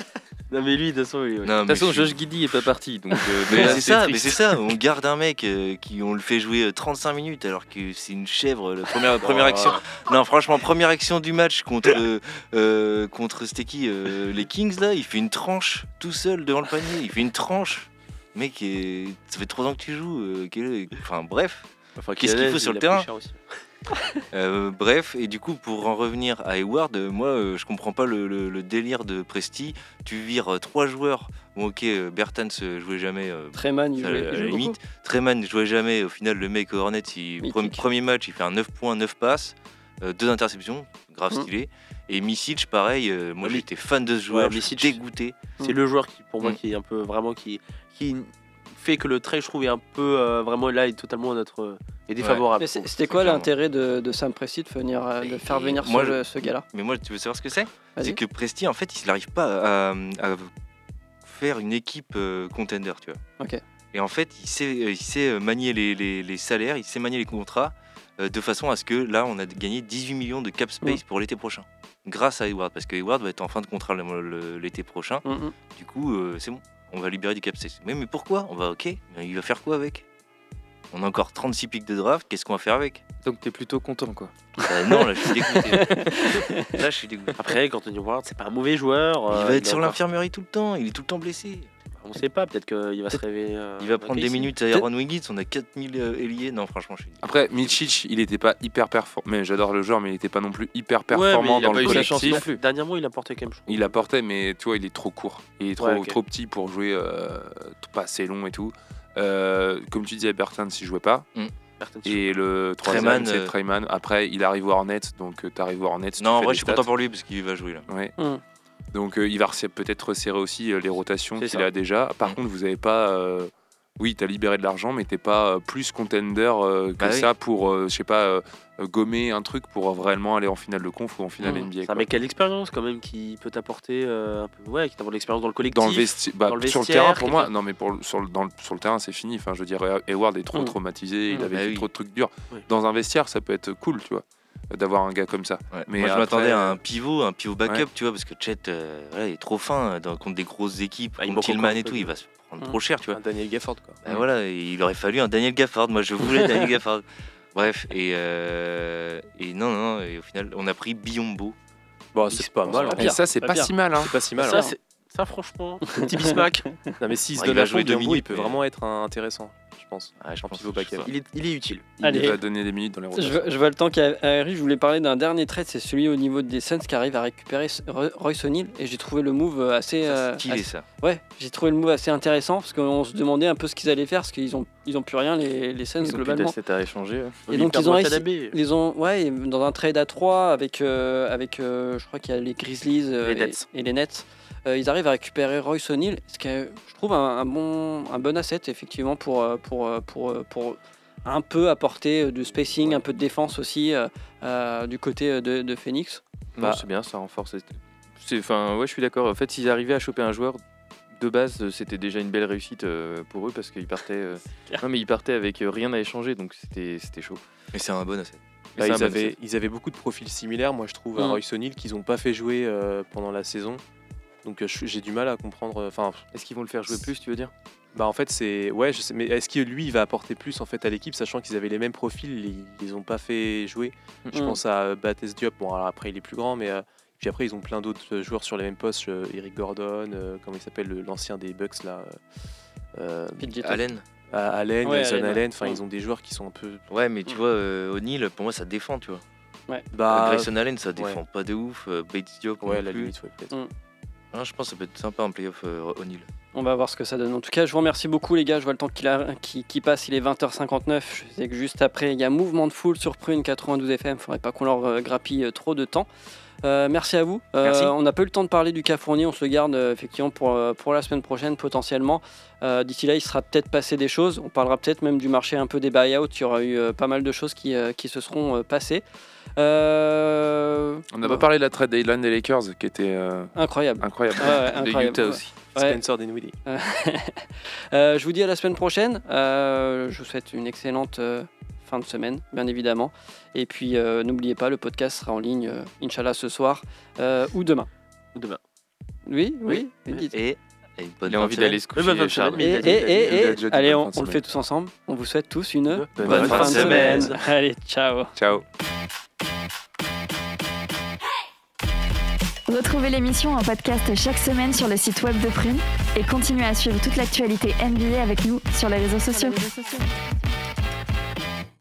Non mais lui, de toute façon, Non, De toute façon, je Josh Giddy est pas parti. Donc, euh, Mais c'est ça, mais c'est ça, on garde un mec euh, qui on le fait jouer euh, 35 minutes alors que c'est une chèvre. La première, première action, non franchement première action du match contre euh, euh, contre euh, les Kings là, il fait une tranche tout seul devant le panier, il fait une tranche. Mec, euh, ça fait trois ans que tu joues. euh, Enfin bref, Enfin, Qu'est-ce qu'il faut sur le terrain? Euh, bref, et du coup, pour en revenir à Hayward, euh, moi, euh, je comprends pas le, le- le délire de Presti. Tu vires euh, trois joueurs. Bon, ok, Bertans jouait jamais. euh, Treman il jouait, il limite. Treman ne jouait jamais. Au final, le mec au Hornets, il, premier, premier match, il fait un 9 points, 9 passes, 2 interceptions, grave Mm. stylé. Et Misic, pareil, euh, moi j'étais fan de ce joueur, Ouais, je suis dégoûté. C'est le joueur qui, pour moi, Mm. qui est un peu vraiment qui, qui fait que le trait, je trouve, est un peu euh, vraiment là, est totalement notre est défavorable. C'était quoi l'intérêt de, de Sam Presti de, venir, euh, de faire venir moi, ce, je- ce gars-là? Mais moi, tu veux savoir ce que c'est? C'est que Presti, en fait, il n'arrive pas à, à faire une équipe euh, contender, tu vois. Ok. Et en fait, il sait, il sait manier les, les- les salaires, il sait manier les contrats euh, de façon à ce que là, on a gagné 18 millions de cap space pour l'été prochain. grâce à Hayward, parce que Hayward va être en fin de contrat l'été prochain. Mm, mm. Du coup, euh, c'est bon, on va libérer du cap space. Mais, mais pourquoi? On va, ok, mais il va faire quoi avec? On a encore 36 pics de draft, qu'est-ce qu'on va faire avec? Donc t'es plutôt content quoi. Bah Non, là je suis dégoûté. là je suis dégoûté. Après, Anthony Ward, c'est pas un mauvais joueur. Il euh, va être sur encore- l'infirmerie tout le temps, il est tout le temps blessé. On sait pas, peut-être qu'il va se réveiller. euh, Il va prendre des minutes à Aaron Wiggins, on a 4000 euh, ailiers. Non, franchement, je suis. Après, Milicic, il n'était pas hyper performant. Mais j'adore le joueur, mais il n'était pas non plus hyper Ouais, mais performant il a dans pas le eu sa chance collectif. non plus. Dernièrement, il a porté quand même. Il apportait, mais tu vois, il est trop court. Il est trop, Ouais, trop petit pour jouer, euh, pas assez long et tout. Euh, comme tu disais, Bertrand, s'il jouait pas. Bertrand, Et le troisième, c'est Treyman. Après, il arrive au Hornets, donc tu arrives au Hornets. Non, en vrai, je suis content pour lui parce qu'il va jouer là. Ouais. Mm. Donc euh, il va peut-être resserrer aussi euh, les rotations qu'il a déjà. Par Mm. contre, vous n'avez pas. euh, Oui, tu as libéré de l'argent, mais t'es pas plus contender que Bah oui. ça pour, je sais pas, gommer un truc pour vraiment aller en finale de conf ou en finale Mm. NBA. C'est un mec de l'expérience quand même, qui peut t'apporter un peu. Ouais, qui t'apporte l'expérience dans le collectif. Dans le, vesti- bah, dans le sur le terrain, pour moi, non, mais pour, sur, le, dans le- sur le terrain, c'est fini. Enfin, je veux dire, Hayward est trop Mm. traumatisé, il Mm. avait Bah oui. trop de trucs durs. Dans un vestiaire, ça peut être cool, tu vois, d'avoir un gars comme ça. Ouais. Mais Moi, je après, m'attendais à euh, un pivot, un pivot backup, Ouais. tu vois, parce que Chet, euh, voilà, il est trop fin euh, dans, contre des grosses équipes, Ah, contre Tillman et tout, il va se prendre Mm. trop cher, tu vois. Un Daniel Gafford quoi. Bah voilà, il aurait fallu un Daniel Gafford. Moi, je voulais Daniel Gafford. Bref, et, euh, et non, non, et au final, on a pris Biombo. Bon, c'est pas mal. hein. Et ça, c'est Pas si mal. Hein. C'est pas si mal. Ça, hein. Ça, franchement, le petit Bismack, Non, mais s'il se Ouais, donne il à jouer deux il minutes, peut mais- vraiment être un- intéressant, je pense. Je En pense je il est, il est utile. Allez. Il va donner des minutes dans les Je rotations. je vois le temps Harry, je voulais parler d'un dernier trade, c'est celui au niveau des Suns qui arrive à récupérer Roy- Royce O'Neal et j'ai trouvé le move assez, Ça, euh, stylé, assez- ça. ouais, j'ai trouvé le move assez intéressant parce qu'on se demandait un peu ce qu'ils allaient faire parce qu'ils ont ils ont plus rien les, les Suns Ils ont plus globalement. d'assets à échanger. ouais. Et donc ils ont ils ont ouais dans un trade à 3 avec euh, avec euh, je crois qu'il y a les Grizzlies euh, Les et- et, les Nets. Euh, ils arrivent à récupérer Royce O'Neal, ce qui est, je trouve un, un bon un bon asset effectivement pour euh, pour euh, pour pour un peu apporter de spacing, un peu de défense aussi euh, euh, du côté de, de Phoenix. Bah. c'est bien, ça renforce. Enfin, ouais, je suis d'accord. En fait, s'ils arrivaient à choper un joueur de base, c'était déjà une belle réussite pour eux parce qu'ils partaient. Non, mais ils partaient avec rien à échanger, donc c'était, c'était chaud. Mais c'est un bon asset. Bah, un ils, bon avaient, ils avaient beaucoup de profils similaires, moi je trouve, à Mm. Royce O'Neal qu'ils n'ont pas fait jouer euh, pendant la saison. Donc euh, j'ai du mal à comprendre. euh, Enfin, Est-ce qu'ils vont le faire jouer plus, tu veux dire? Bah en fait c'est ouais, je sais, mais est-ce que lui il va apporter plus en fait à l'équipe, sachant qu'ils avaient les mêmes profils, ils, ils ont pas fait jouer? Je Mm. pense à Bates Diop. Bon alors après il est plus grand, mais euh, puis après ils ont plein d'autres euh, joueurs sur les mêmes postes. euh, Eric Gordon, euh, comment il s'appelle le- l'ancien des Bucks là. euh, Gitton. Allen à Allen, Ouais, Allen, ouais. Allen, enfin Mm. ils ont des joueurs qui sont un peu. Ouais, mais tu vois, euh, O'Neal, pour moi, ça défend, tu vois. Bah, Grayson Allen, ça défend pas de ouf. euh, Bates Diop, ouais, la plus. limite, ouais, peut-être. Mm. Ah, je pense que ça peut être sympa un playoff euh, O'Neal. On va voir ce que ça donne. En tout cas, je vous remercie beaucoup les gars. Je vois le temps qui passe. Il est 20h59. Je sais que juste après, il y a mouvement de foule sur Prune 92 FM. Faudrait pas qu'on leur euh, grappille euh, trop de temps. Euh, merci à vous. Euh, on n'a pas eu le temps de parler du cas fourni. On se le garde euh, effectivement pour, euh, pour la semaine prochaine potentiellement. Euh, D'ici là, il sera peut-être passé des choses. On parlera peut-être même du marché un peu des buyouts. Il y aura eu euh, pas mal de choses qui, euh, qui se seront euh, passées. Euh, On n'a pas parlé de la trade deadline des Lakers qui était euh, Incroyable. incroyable. Ouais, De incroyable. Utah aussi. Ouais. Spencer Dinwiddie. Euh, je vous dis à la semaine prochaine. Euh, je vous souhaite une excellente euh, fin de semaine, bien évidemment. Et puis, euh, n'oubliez pas, le podcast sera en ligne, euh, Inch'Allah, ce soir euh, ou demain. Ou demain. Oui, oui. Oui, dites. Et, et une bonne Il a envie d'aller semaine. se bonne Charles. semaine, Et, et- et- allez, on, le semaine. fait tous ensemble. On vous souhaite tous une Bonne bonne fin de semaine. Allez, ciao. Ciao. Retrouvez l'émission en podcast chaque semaine sur le site web de Prune et continuez à suivre toute l'actualité NBA avec nous sur les réseaux sociaux. Sur les réseaux sociaux.